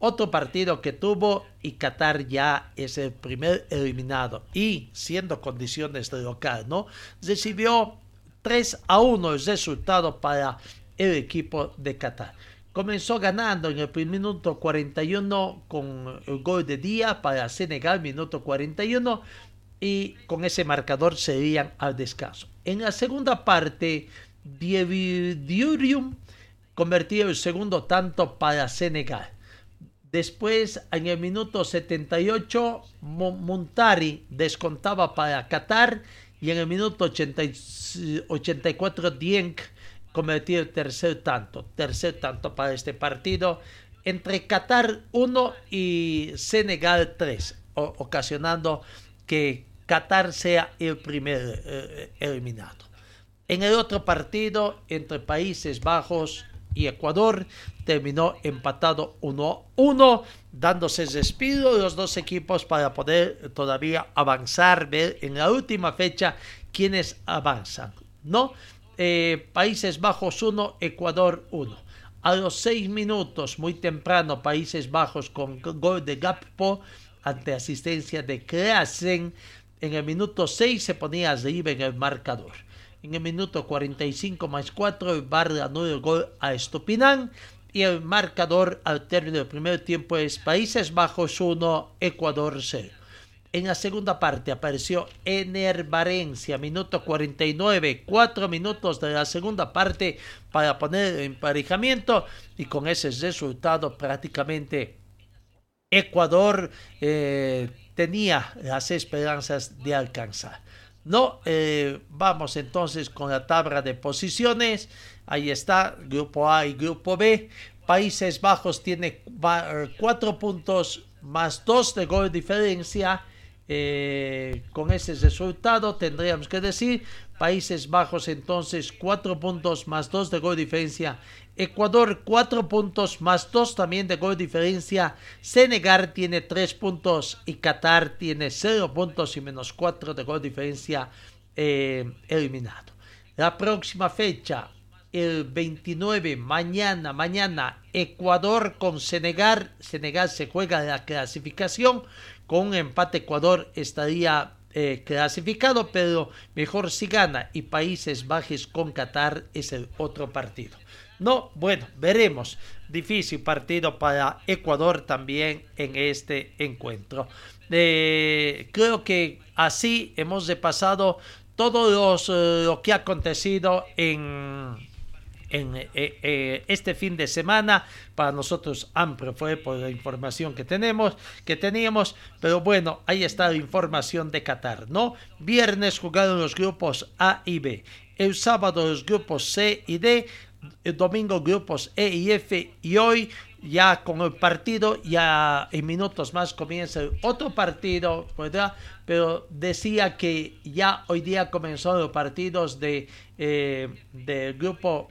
otro partido que tuvo y Qatar ya es el primer eliminado y siendo condiciones de local, ¿no? Recibió 3 a 1 el resultado para el equipo de Qatar. Comenzó ganando en el primer minuto 41 con el gol de día para Senegal, minuto 41 y con ese marcador se irían al descanso. En la segunda parte, Diurium convertía el segundo tanto para Senegal. Después, en el minuto 78, Montari descontaba para Qatar y en el minuto 84, Dienk convertía el tercer tanto. Tercer tanto para este partido entre Qatar 1 y Senegal 3, ocasionando que Qatar sea el primer eh, eliminado. En el otro partido entre Países Bajos y Ecuador terminó empatado 1-1, dándose despido de los dos equipos para poder todavía avanzar, ver en la última fecha quiénes avanzan. ¿no? Eh, Países Bajos 1, Ecuador 1. A los seis minutos, muy temprano, Países Bajos con gol de Gappo ante asistencia de Klaassen en el minuto 6 se ponía arriba en el marcador. En el minuto 45 más 4 el Bar ganó el gol a Estopinán y el marcador al término del primer tiempo es Países Bajos 1, Ecuador 0. En la segunda parte apareció Ener Valencia, minuto 49, cuatro minutos de la segunda parte para poner el emparejamiento y con ese resultado prácticamente Ecuador eh, tenía las esperanzas de alcanzar. No, eh, vamos entonces con la tabla de posiciones. Ahí está, grupo A y grupo B. Países Bajos tiene cuatro puntos más dos de gol diferencia. Eh, con ese resultado tendríamos que decir Países Bajos entonces cuatro puntos más dos de gol diferencia Ecuador 4 puntos más 2 también de gol diferencia. Senegal tiene 3 puntos y Qatar tiene 0 puntos y menos 4 de gol diferencia eh, eliminado. La próxima fecha, el 29, mañana, mañana, Ecuador con Senegal. Senegal se juega la clasificación. Con un empate Ecuador estaría eh, clasificado, pero mejor si gana. Y Países Bajos con Qatar es el otro partido. No, bueno, veremos. Difícil partido para Ecuador también en este encuentro. Eh, creo que así hemos repasado todo eh, lo que ha acontecido en, eh, este fin de semana. Para nosotros amplio fue por la información que tenemos, que teníamos, pero bueno, ahí está la información de Qatar, ¿no? Viernes jugaron los grupos A y B. El sábado los grupos C y D domingo grupos E y F y hoy ya con el partido, ya en minutos más comienza otro partido. Pero decía que ya hoy día comenzaron los partidos de, eh, del grupo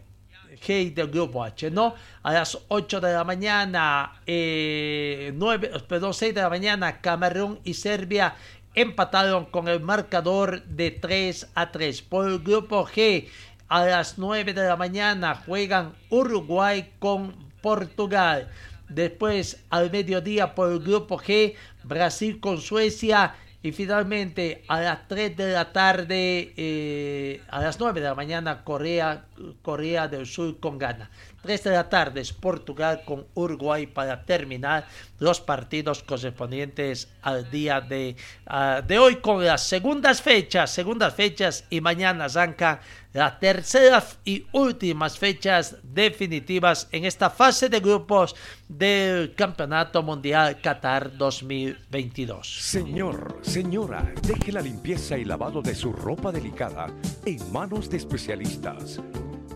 G y del grupo H, ¿no? A las 8 de la mañana, eh, 9, perdón, 6 de la mañana, Camerún y Serbia empataron con el marcador de 3 a 3. Por el grupo G, a las 9 de la mañana juegan Uruguay con Portugal. Después al mediodía por el grupo G, Brasil con Suecia. Y finalmente a las 3 de la tarde, eh, a las 9 de la mañana, Corea, Corea del Sur con Ghana. 3 de la tarde es Portugal con Uruguay para terminar los partidos correspondientes al día de, ah, de hoy con las segundas fechas, segundas fechas y mañana arranca las terceras y últimas fechas definitivas en esta fase de grupos del Campeonato Mundial Qatar 2022. Señor, señora, deje la limpieza y lavado de su ropa delicada en manos de especialistas.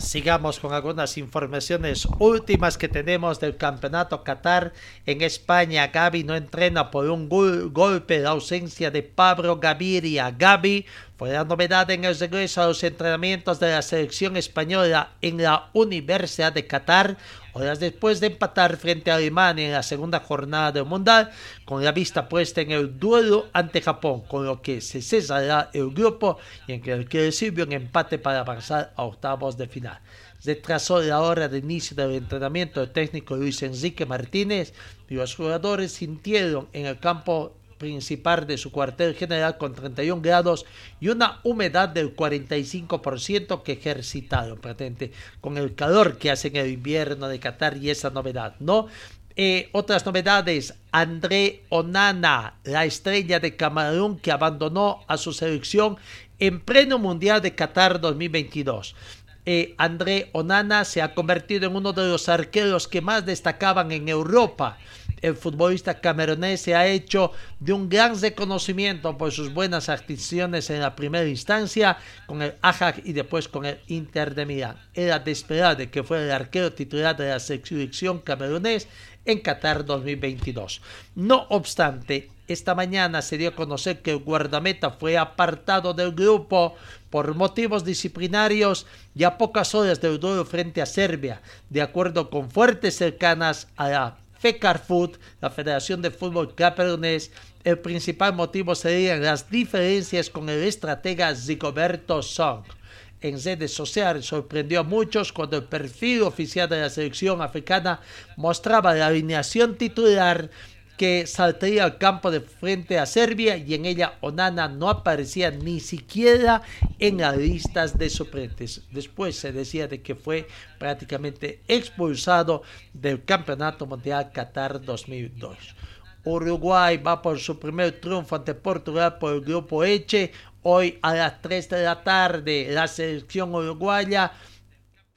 Sigamos con algunas informaciones últimas que tenemos del campeonato Qatar en España. Gaby no entrena por un golpe, la ausencia de Pablo Gaviria. Gaby fue la novedad en el regreso a los entrenamientos de la selección española en la Universidad de Qatar, horas después de empatar frente a Alemania en la segunda jornada del Mundial, con la vista puesta en el duelo ante Japón, con lo que se cesará el grupo y en el que recibió un empate para avanzar a octavos de final. Retrasó la hora de inicio del entrenamiento del técnico Luis Enrique Martínez y los jugadores sintieron en el campo principal de su cuartel general con 31 grados y una humedad del 45% que ejercitaron, patente, con el calor que hace en el invierno de Qatar y esa novedad, ¿no? Eh, otras novedades, André Onana, la estrella de Camerún que abandonó a su selección en pleno Mundial de Qatar 2022. Eh, André Onana se ha convertido en uno de los arqueros que más destacaban en Europa el futbolista camerunés se ha hecho de un gran reconocimiento por sus buenas acciones en la primera instancia con el Ajax y después con el Inter de Milán. Era de esperar de que fuera el arquero titular de la selección camerunés en Qatar 2022. No obstante, esta mañana se dio a conocer que el guardameta fue apartado del grupo por motivos disciplinarios y a pocas horas del duelo frente a Serbia, de acuerdo con fuertes cercanas a la FECARFUT, la Federación de Fútbol Camerunés, el principal motivo serían las diferencias con el estratega Zicoberto Song. En redes sociales sorprendió a muchos cuando el perfil oficial de la selección africana mostraba la alineación titular que saltaría al campo de frente a Serbia y en ella Onana no aparecía ni siquiera en las listas de suplentes. Después se decía de que fue prácticamente expulsado del Campeonato Mundial Qatar 2002. Uruguay va por su primer triunfo ante Portugal por el grupo Eche. Hoy a las 3 de la tarde la selección uruguaya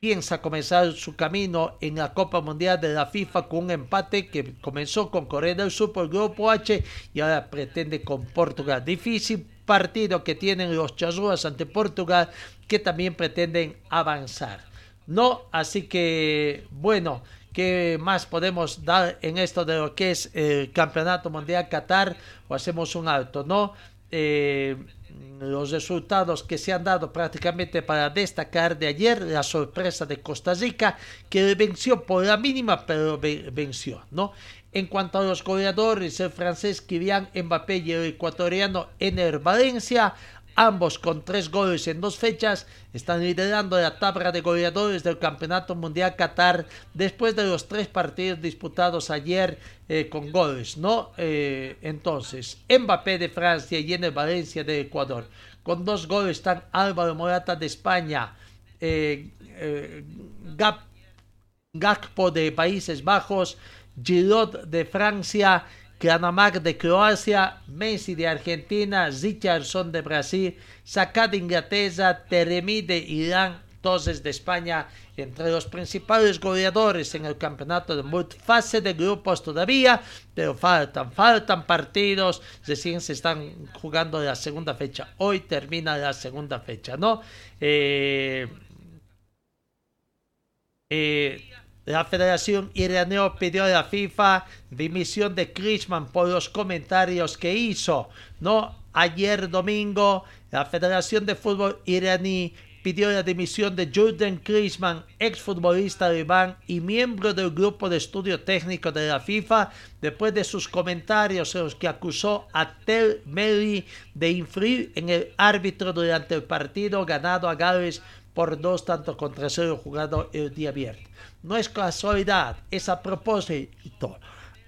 piensa comenzar su camino en la Copa Mundial de la FIFA con un empate que comenzó con Corea del Sur por el Grupo H y ahora pretende con Portugal. Difícil partido que tienen los charrúas ante Portugal que también pretenden avanzar. No, así que bueno, ¿qué más podemos dar en esto de lo que es el Campeonato Mundial Qatar? O hacemos un alto, ¿no? Eh, los resultados que se han dado prácticamente para destacar de ayer, la sorpresa de Costa Rica, que venció por la mínima, pero venció, ¿no? En cuanto a los goleadores, el francés Kylian Mbappé y el ecuatoriano Ener Valencia Ambos con tres goles en dos fechas están liderando la tabla de goleadores del Campeonato Mundial Qatar después de los tres partidos disputados ayer eh, con goles, ¿no? Eh, entonces, Mbappé de Francia y Ener Valencia de Ecuador. Con dos goles están Álvaro Morata de España, eh, Gakpo de Países Bajos, Giroud de Francia Cranamac de Croacia, Messi de Argentina, Richardson de Brasil, Saka de Inglaterra, Teremi de Irán, Toses de España, entre los principales goleadores en el campeonato de mundo. Fase de grupos todavía, pero faltan, faltan partidos. Recién se están jugando la segunda fecha. Hoy termina la segunda fecha, ¿no? Eh, eh, La Federación iraní pidió a la FIFA dimisión de Krishman por los comentarios que hizo. No, ayer domingo la Federación de Fútbol iraní pidió la dimisión de Jordan Klinsmann, exfutbolista alemán y miembro del grupo de estudio técnico de la FIFA, después de sus comentarios en los que acusó a Tel Meli de influir en el árbitro durante el partido ganado a Gales por dos tantos contra cero jugado el día viernes. No es casualidad, es a propósito,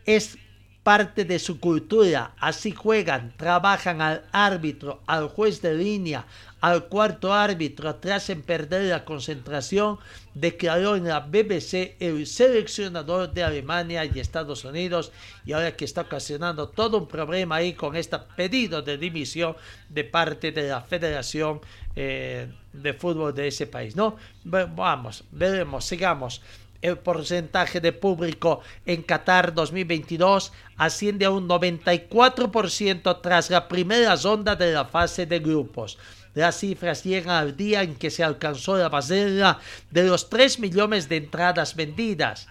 es parte de su cultura. Así juegan, trabajan al árbitro, al juez de línea, al cuarto árbitro, tras en perder la concentración, declaró en la BBC el seleccionador de Alemania y Estados Unidos y ahora que está ocasionando todo un problema ahí con este pedido de dimisión de parte de la Federación eh, de Fútbol de ese país. ¿no? Vamos, veremos, sigamos el porcentaje de público en Qatar 2022 asciende a un 94% tras la primera ronda de la fase de grupos. Las cifras llegan al día en que se alcanzó la barrera de los 3 millones de entradas vendidas.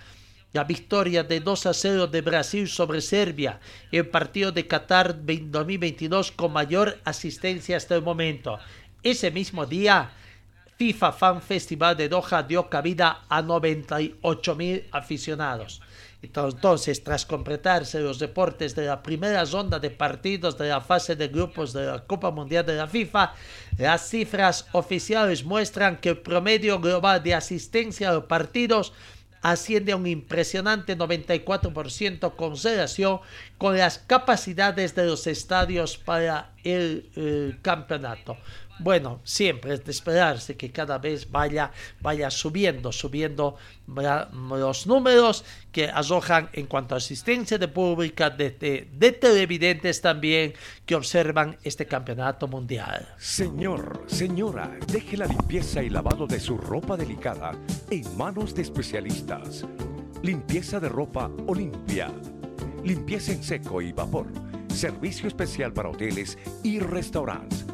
La victoria de 2 a 0 de Brasil sobre Serbia, el partido de Qatar 2022 con mayor asistencia hasta el momento. Ese mismo día, FIFA Fan Festival de Doha dio cabida a 98 mil aficionados. Entonces, tras completarse los deportes de la primera ronda de partidos de la fase de grupos de la Copa Mundial de la FIFA, las cifras oficiales muestran que el promedio global de asistencia a los partidos asciende a un impresionante 94% con relación con las capacidades de los estadios para el, el campeonato bueno, siempre es de esperarse que cada vez vaya, vaya subiendo, subiendo los números que arrojan en cuanto a asistencia de pública, de, de, televidentes también que observan este campeonato mundial. Señor, señora, deje la limpieza y lavado de su ropa delicada en manos de especialistas. Limpieza de ropa Olimpia. Limpieza en seco y vapor. Servicio especial para hoteles y restaurantes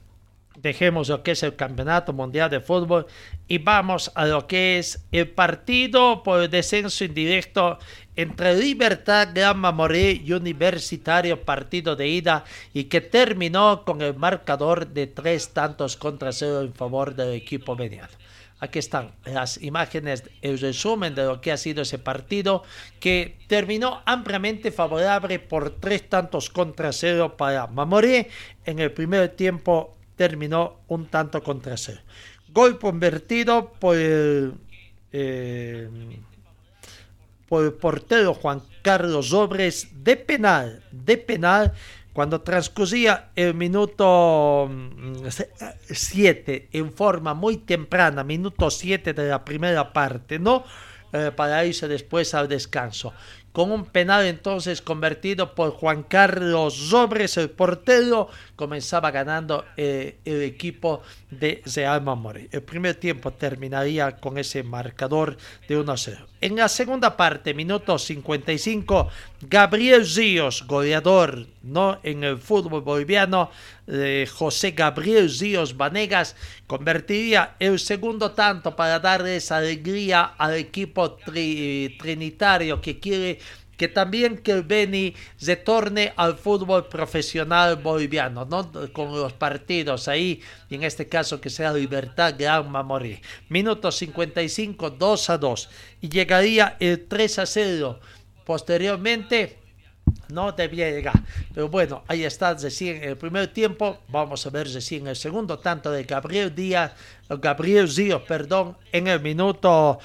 dejemos lo que es el Campeonato Mundial de Fútbol y vamos a lo que es el partido por el descenso indirecto entre Libertad Gran Mamoré y Universitario, partido de ida y que terminó con el marcador de tres tantos contra cero en favor del equipo mediano. Aquí están las imágenes, el resumen de lo que ha sido ese partido que terminó ampliamente favorable por tres tantos contra cero para Mamoré. En el primer tiempo terminó un tanto contra cero. Gol convertido por el, eh, por el portero Juan Carlos Sobres de penal, de penal, cuando transcurría el minuto 7 mm, en forma muy temprana, minuto 7 de la primera parte, ¿no? Eh, para irse después al descanso con un penal entonces convertido por Juan Carlos Sobres, el portero, comenzaba ganando eh, el equipo de Real Mamoré. El primer tiempo terminaría con ese marcador de 1-0. En la segunda parte, minuto 55, Gabriel Ríos, goleador ¿no? en el fútbol boliviano, José Gabriel Ríos Vanegas, convertiría el segundo tanto para darles alegría al equipo trinitario que quiere que también que el Beni retorne al fútbol profesional boliviano, ¿no? con los partidos ahí, y en este caso que sea Libertad Gran Mamorí. Minuto 55, 2 a 2, y llegaría el 3 a 0. Posteriormente, no debía llegar. Pero bueno, ahí está recién el primer tiempo. Vamos a ver recién el segundo tanto de Gabriel Díaz, Gabriel Zío, perdón, en el minuto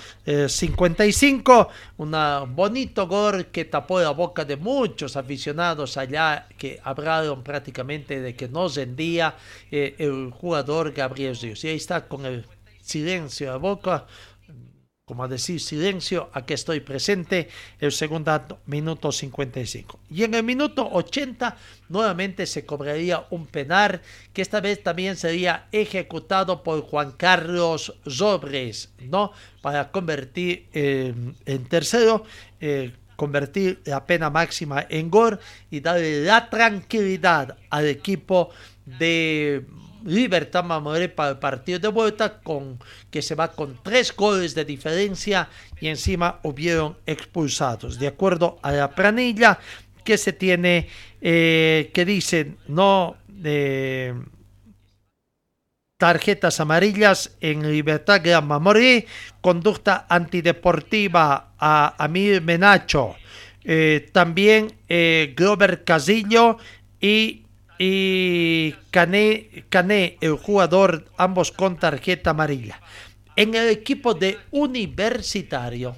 55. Eh, un bonito gol que tapó la boca de muchos aficionados allá que hablaron prácticamente de que no rendía eh, el jugador Gabriel Zío. Y ahí está con el silencio a boca como decir silencio, aquí estoy presente, el segundo minuto 55. Y en el minuto 80 nuevamente se cobraría un penal que esta vez también sería ejecutado por Juan Carlos Sobres, ¿no? Para convertir eh, en tercero. Eh, convertir la pena máxima en gol y darle la tranquilidad al equipo de Libertad Mamoré para el partido de vuelta, con, que se va con tres goles de diferencia y encima hubieron expulsados. De acuerdo a la planilla que se tiene, eh, que dicen no eh, tarjetas amarillas en Libertad Gran Mamoré, conducta antideportiva a Amir Menacho, eh, también Grover Casillo y y Cané, Cané, el jugador, ambos con tarjeta amarilla. En el equipo de Universitario,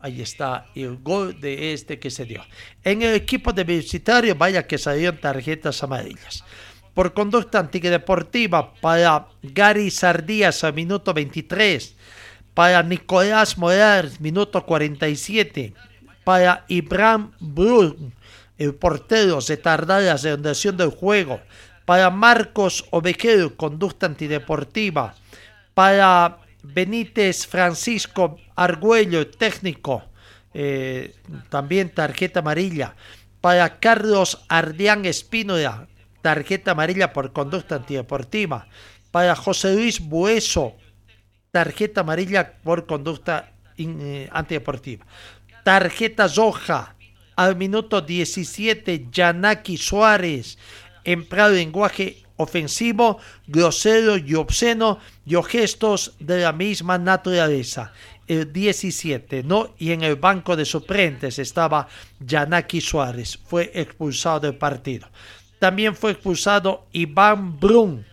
ahí está el gol de este que se dio. En el equipo de Universitario, vaya que salieron tarjetas amarillas. Por conducta antideportiva para Gary Sardías a minuto 23, para Nicolás Morales, minuto 47, para Ibrahim Brun, el portero se tarda la ascendación del juego. Para Marcos Ovejero, conducta antideportiva. Para Benítez Francisco Argüello, técnico, eh, también tarjeta amarilla. Para Carlos Ardián Espínola, tarjeta amarilla por conducta antideportiva. Para José Luis Bueso, tarjeta amarilla por conducta eh, antideportiva. Tarjeta al minuto 17, Yanaki Suárez, empleo lenguaje ofensivo, grosero y obsceno y gestos de la misma naturaleza. El 17, ¿no? Y en el banco de suplentes estaba Yanaki Suárez, fue expulsado del partido. También fue expulsado Iván Brun,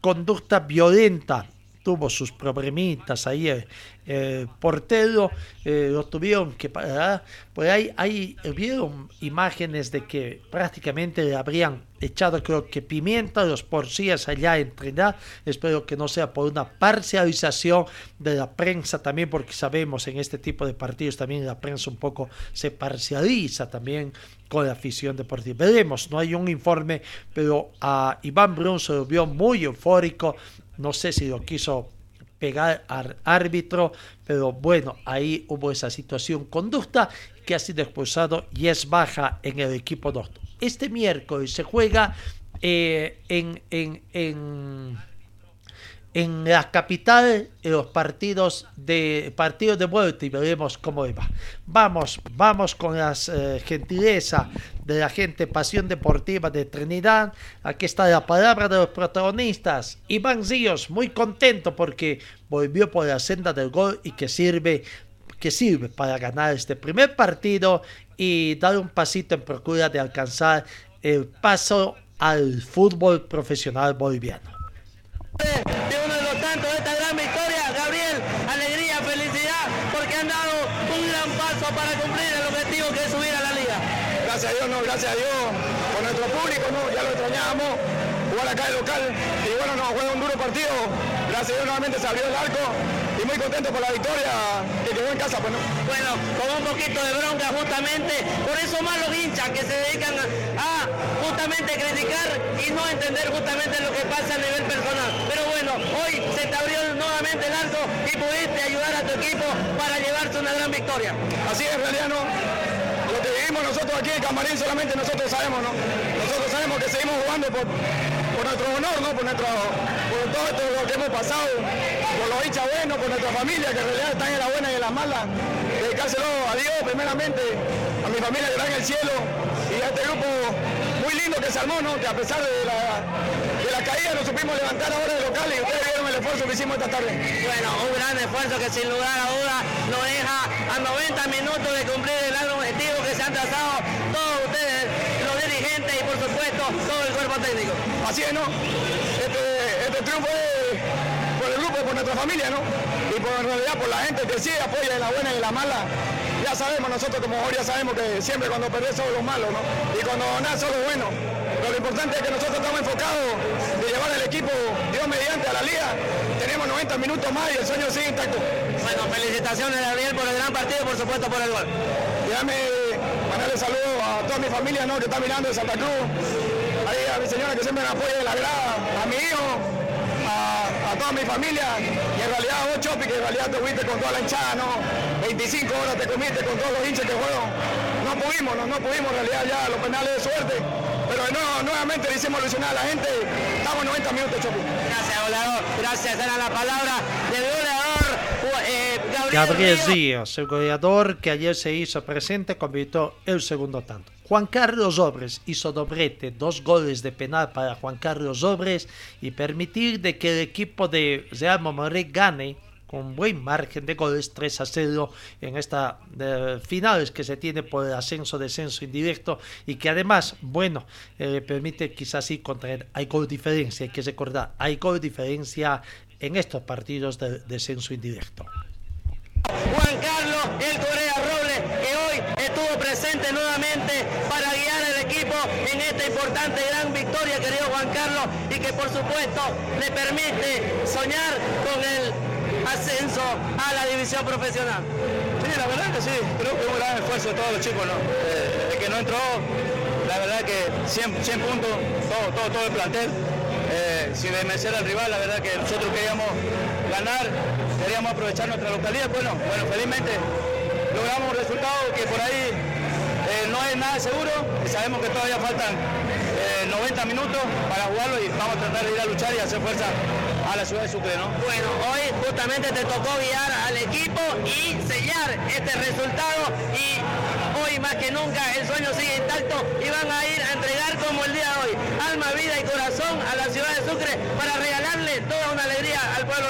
conducta violenta, tuvo sus problemitas ahí eh, eh, portero eh, lo tuvieron que parar. Pues ahí, ahí vieron imágenes de que prácticamente le habrían echado, creo que pimienta, los porcías allá en Trinidad. Espero que no sea por una parcialización de la prensa también, porque sabemos en este tipo de partidos también la prensa un poco se parcializa también con la afición deportiva. Veremos, no hay un informe, pero a Iván Brun se lo vio muy eufórico. No sé si lo quiso pegar al árbitro, pero bueno, ahí hubo esa situación conducta que ha sido expulsado y es baja en el equipo 2. Este miércoles se juega eh, en, en, en en la capital los partidos de partidos de vuelta y veremos cómo va. Vamos, vamos con la eh, gentileza de la gente Pasión Deportiva de Trinidad. Aquí está la palabra de los protagonistas. Iván Ríos, muy contento porque volvió por la senda del gol y que sirve que sirve para ganar este primer partido y dar un pasito en procura de alcanzar el paso al fútbol profesional boliviano de uno de los tantos de esta gran victoria. Gabriel, alegría, felicidad, porque han dado un gran paso para cumplir el objetivo que es subir a la liga. Gracias a Dios, no, gracias a Dios, por nuestro público, no, ya lo extrañábamos, jugar acá de local, y bueno, nos juega un duro partido, gracias a Dios nuevamente se abrió el arco, y muy contento por la victoria que quedó en casa, pues no. Bueno, con un poquito de bronca justamente, por eso más los hinchas que se dedican a, justamente criticar y no entender justamente lo que pasa a nivel personal. Pero bueno, hoy se te abrió nuevamente el arco y pudiste ayudar a tu equipo para llevarse una gran victoria. Así es, realidad no. Nosotros aquí en Camarín solamente nosotros sabemos, ¿no? Nosotros sabemos que seguimos jugando por, por nuestro honor, ¿no? Por, nuestro, por todo esto lo que hemos pasado, por los hinchas buenos, por nuestra familia que en realidad están en la buena y en la mala. Dedicárselo a Dios primeramente, a mi familia que está en el cielo y a este grupo muy lindo que se armó, ¿no? Que a pesar de la, de la caída nos supimos levantar ahora de local y ustedes vieron el esfuerzo que hicimos esta tarde. Bueno, un gran esfuerzo que sin lugar a dudas nos deja a 90 minutos de cumplir el gran todos ustedes, los dirigentes y por supuesto todo el cuerpo técnico. Así es, ¿no? Este, este triunfo es por el grupo, por nuestra familia, ¿no? Y por en realidad por la gente que sí apoya en la buena y en la mala. Ya sabemos, nosotros como ya sabemos que siempre cuando perdés son los malos, ¿no? Y cuando ganás son los buenos. Pero lo importante es que nosotros estamos enfocados de llevar el equipo, Dios mediante, a la liga, tenemos 90 minutos más y el sueño sigue intacto. Bueno, felicitaciones Gabriel por el gran partido, por supuesto por el gol. Déjame mandarle saludos a toda mi familia ¿no? que está mirando de Santa Cruz, a mi señora que siempre me apoya de la grada, a mi hijo, a, toda mi familia y en realidad vos Chopi que en realidad te fuiste con toda la hinchada, ¿no? 25 horas te comiste con todos los hinchas que fueron. No pudimos, no, no pudimos en realidad ya los penales de suerte. Pero no, nuevamente le hicimos ilusionar a la gente. Estamos 90 minutos, Chopi. Gracias, goleador. Gracias, era la palabra goleador eh, Gabriel, Ríos, el goleador que ayer se hizo presente, convirtió el segundo tanto. Juan Carlos Obres hizo doblete, dos goles de penal para Juan Carlos Obres y permitir de que el equipo de Real Mamoré gane con buen margen de goles 3 a 0 en esta finales que se tiene por el ascenso descenso indirecto y que además bueno eh, permite quizás sí contraer. Hay gol diferencia hay que recordar hay gol diferencia en estos partidos de descenso indirecto Juan Carlos El Corea Robles, que hoy estuvo presente nuevamente para guiar al equipo en esta importante gran victoria que dio Juan Carlos y que por supuesto le permite soñar con el ascenso a la división profesional. Sí, la verdad que sí, creo que es un gran esfuerzo de todos los chicos, ¿no? Eh, que no entró, la verdad que 100, puntos, todo, todo, todo el plantel. Eh, sin desmerecer al rival, la verdad que nosotros queríamos ganar, queríamos aprovechar nuestra localidad. Bueno, bueno, felizmente logramos un resultado que por ahí eh, no es nada seguro, sabemos que todavía faltan 90 eh, minutos para jugarlo y vamos a tratar de ir a luchar y hacer fuerza a la ciudad de Sucre, ¿no? Bueno, hoy justamente te tocó guiar al equipo y sellar este resultado y hoy más que nunca el sueño sigue intacto y van a ir a entregar como el día de hoy, alma, vida y corazón a la ciudad de Sucre para regalarle toda una alegría al pueblo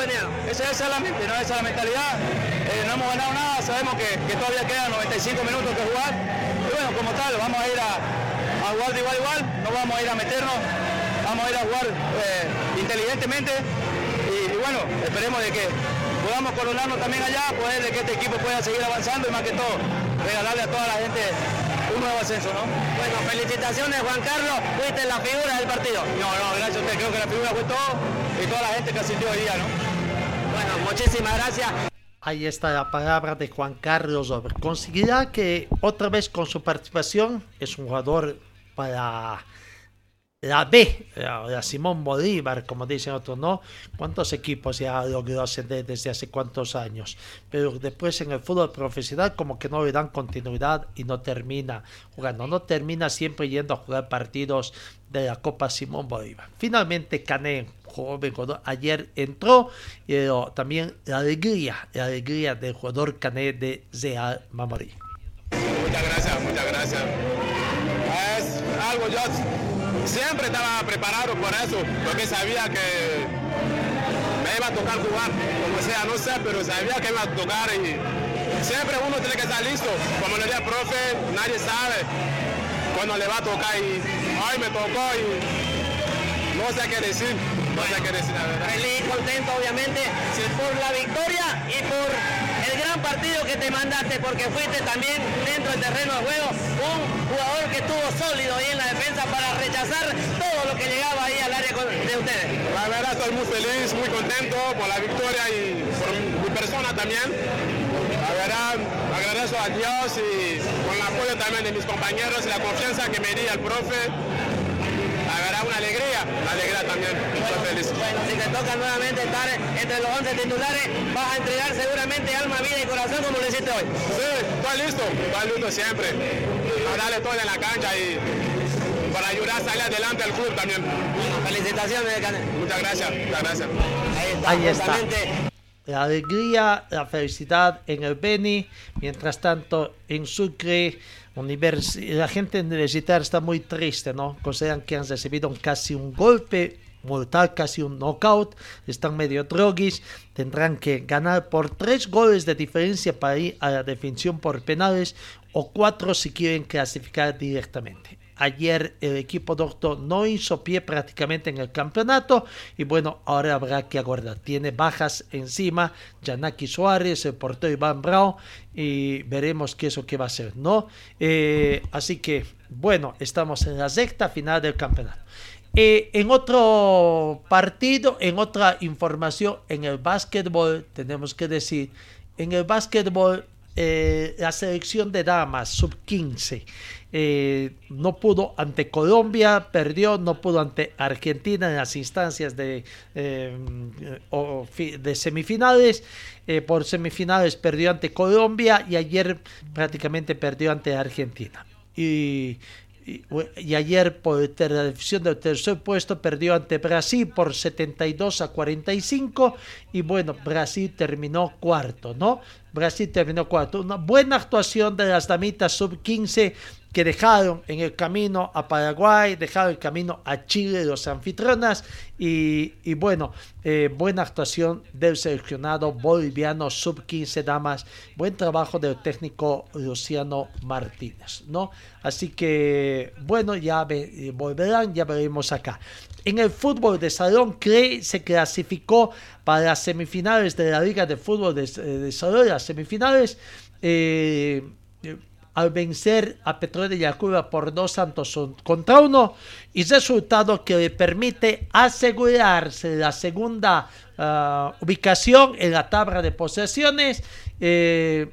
Esa, es la mente, ¿no? esa es la mentalidad. Eh, no hemos ganado nada, sabemos que, que todavía quedan 95 minutos que jugar. Y bueno, como tal, vamos a ir a, a jugar de igual a igual, no vamos a ir a meternos, vamos a ir a jugar eh, inteligentemente y, bueno, esperemos de que podamos coronarnos también allá, poder de que este equipo pueda seguir avanzando y más que todo, regalarle a toda la gente un nuevo ascenso, ¿no? Bueno, felicitaciones Juan Carlos, fuiste la figura del partido. No, no, gracias a usted, creo que la figura fue todo y toda la gente que asistió hoy día, ¿no? Bueno, muchísimas gracias. Ahí está la palabra de Juan Carlos Conseguirá que otra vez con su participación es un jugador para la B, la, Simón Bolívar, como dicen otros, ¿no? ¿Cuántos equipos ya logró ascender desde hace cuántos años? Pero después en el fútbol profesional como que no le dan continuidad y no termina jugando, no termina siempre yendo a jugar partidos de la Copa Simón Bolívar. Finalmente Cané, joven jugador, ayer entró, pero también la alegría, la alegría del jugador Cané de Real Mamorí. Muchas gracias, muchas gracias. Es algo yo siempre estaba preparado por eso, porque sabía que me iba a tocar jugar, como sea, no sé, pero sabía que iba a tocar y siempre uno tiene que estar listo. Como le dije profe, nadie sabe cuándo le va a tocar y hoy me tocó y no sé qué decir. Decir, la verdad. Feliz, contento, obviamente, por la victoria y por el gran partido que te mandaste, porque fuiste también dentro del terreno de juego un jugador que estuvo sólido ahí en la defensa para rechazar todo lo que llegaba ahí al área de ustedes. La verdad estoy muy feliz, muy contento por la victoria y por mi persona también. La verdad agradezco a Dios y con el apoyo también de mis compañeros y la confianza que me di al profe alegría, alegría también, estoy feliz. Bueno, si te toca nuevamente estar entre los 11 titulares, vas a entregar seguramente alma, vida y corazón como lo hiciste hoy. Sí, estoy listo, estoy listo siempre, a darle todo en la cancha y para ayudar a salir adelante al club también. Felicitaciones, Canel. Muchas gracias, muchas gracias. Ahí está. Ahí está. La alegría, la felicidad en el Beni, mientras tanto en Sucre la gente universitaria está muy triste, ¿no? Consideran que han recibido casi un golpe mortal, casi un knockout, están medio droguis, tendrán que ganar por tres goles de diferencia para ir a la definición por penales o cuatro si quieren clasificar directamente. Ayer el equipo doctor no hizo pie prácticamente en el campeonato y bueno, ahora habrá que aguardar. Tiene bajas encima, Janaki Suárez, el portero Iván Brown y veremos qué es lo que va a hacer, ¿no? Eh, así que bueno, estamos en la sexta final del campeonato. Eh, en otro partido, en otra información, en el básquetbol, tenemos que decir, en el básquetbol, eh, la selección de damas sub-15 eh, no pudo ante Colombia, perdió, no pudo ante Argentina en las instancias de, de semifinales. por semifinales perdió ante Colombia y ayer prácticamente perdió ante Argentina. Y y, ayer por la decisión del tercer puesto perdió ante Brasil por 72 a 45 y bueno, Brasil terminó cuarto, ¿no? Brasil terminó cuarto. Una buena actuación de las damitas sub 15 que dejaron en el camino a Paraguay, dejaron el camino a Chile los anfitrionas y, bueno, eh, buena actuación del seleccionado boliviano sub-15 damas, buen trabajo del técnico Luciano Martínez, ¿no? Así que bueno, ya volverán, ya veremos acá. En el fútbol de salón, CRE se clasificó para las semifinales de la Liga de Fútbol de, de Salón, las semifinales. Eh, al vencer a Petróleo de Yacuba por dos santos contra uno y resultado que le permite asegurarse la segunda ah, ubicación en la tabla de posesiones eh,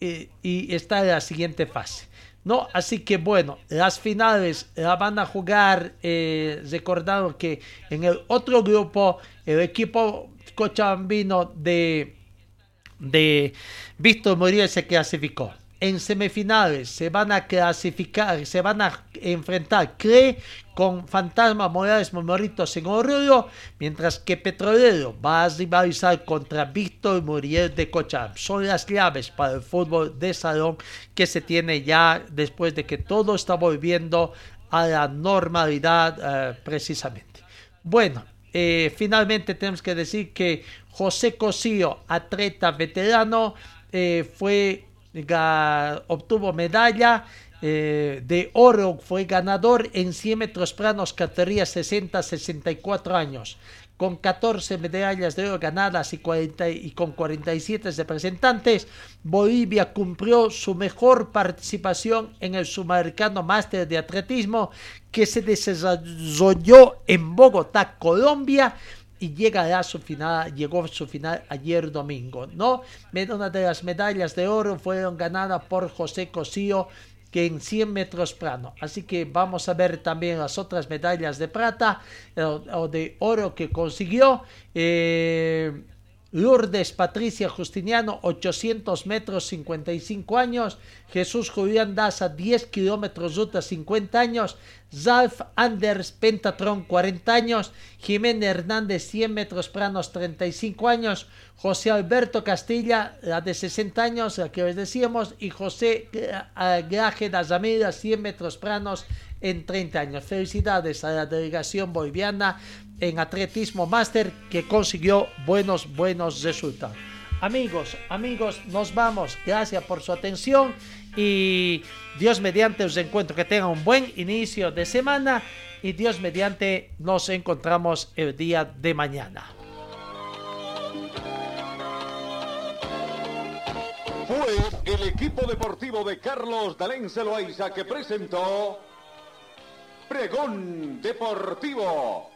y, está en la siguiente fase. ¿no? Así que bueno, las finales la van a jugar, eh, recordando que en el otro grupo el equipo cochabambino de, de Víctor Muriel se clasificó en semifinales se van a clasificar, se van a enfrentar CRE con Fantasma Morales Morritos en Oruro, mientras que Petrolero va a rivalizar contra Víctor Muriel de Cocham. Son las claves para el fútbol de salón que se tiene ya después de que todo está volviendo a la normalidad eh, precisamente. Bueno, eh, finalmente tenemos que decir que José Cosío, atleta veterano, eh, fue obtuvo medalla eh, de oro, fue ganador en 100 metros planos categoría 60-64 años, con 14 medallas de oro ganadas y, 40, y con 47 representantes, Bolivia cumplió su mejor participación en el Sudamericano Máster de Atletismo que se desarrolló en Bogotá, Colombia, y llega a su final, llegó a su final ayer domingo, ¿no? Una de las medallas de oro fueron ganadas por José Cosío, que en 100 metros plano. Así que vamos a ver también las otras medallas de plata o, de oro que consiguió. Eh, Lourdes Patricia Justiniano, 800 metros, 55 años. Jesús Julián Daza, 10 kilómetros, ruta, 50 años. Zalf Anders Pentatron, 40 años. Jiménez Hernández, 100 metros planos, 35 años. José Alberto Castilla, la de 60 años, la que les decíamos. Y José Graje Dazamira, 100 metros planos, en 30 años. Felicidades a la delegación boliviana en atletismo máster que consiguió buenos, buenos resultados. Amigos, amigos, nos vamos. Gracias por su atención y Dios mediante os encuentro que tengan un buen inicio de semana y Dios mediante nos encontramos el día de mañana. Fue el equipo deportivo de Carlos Dalén Celoaiza que presentó Pregón Deportivo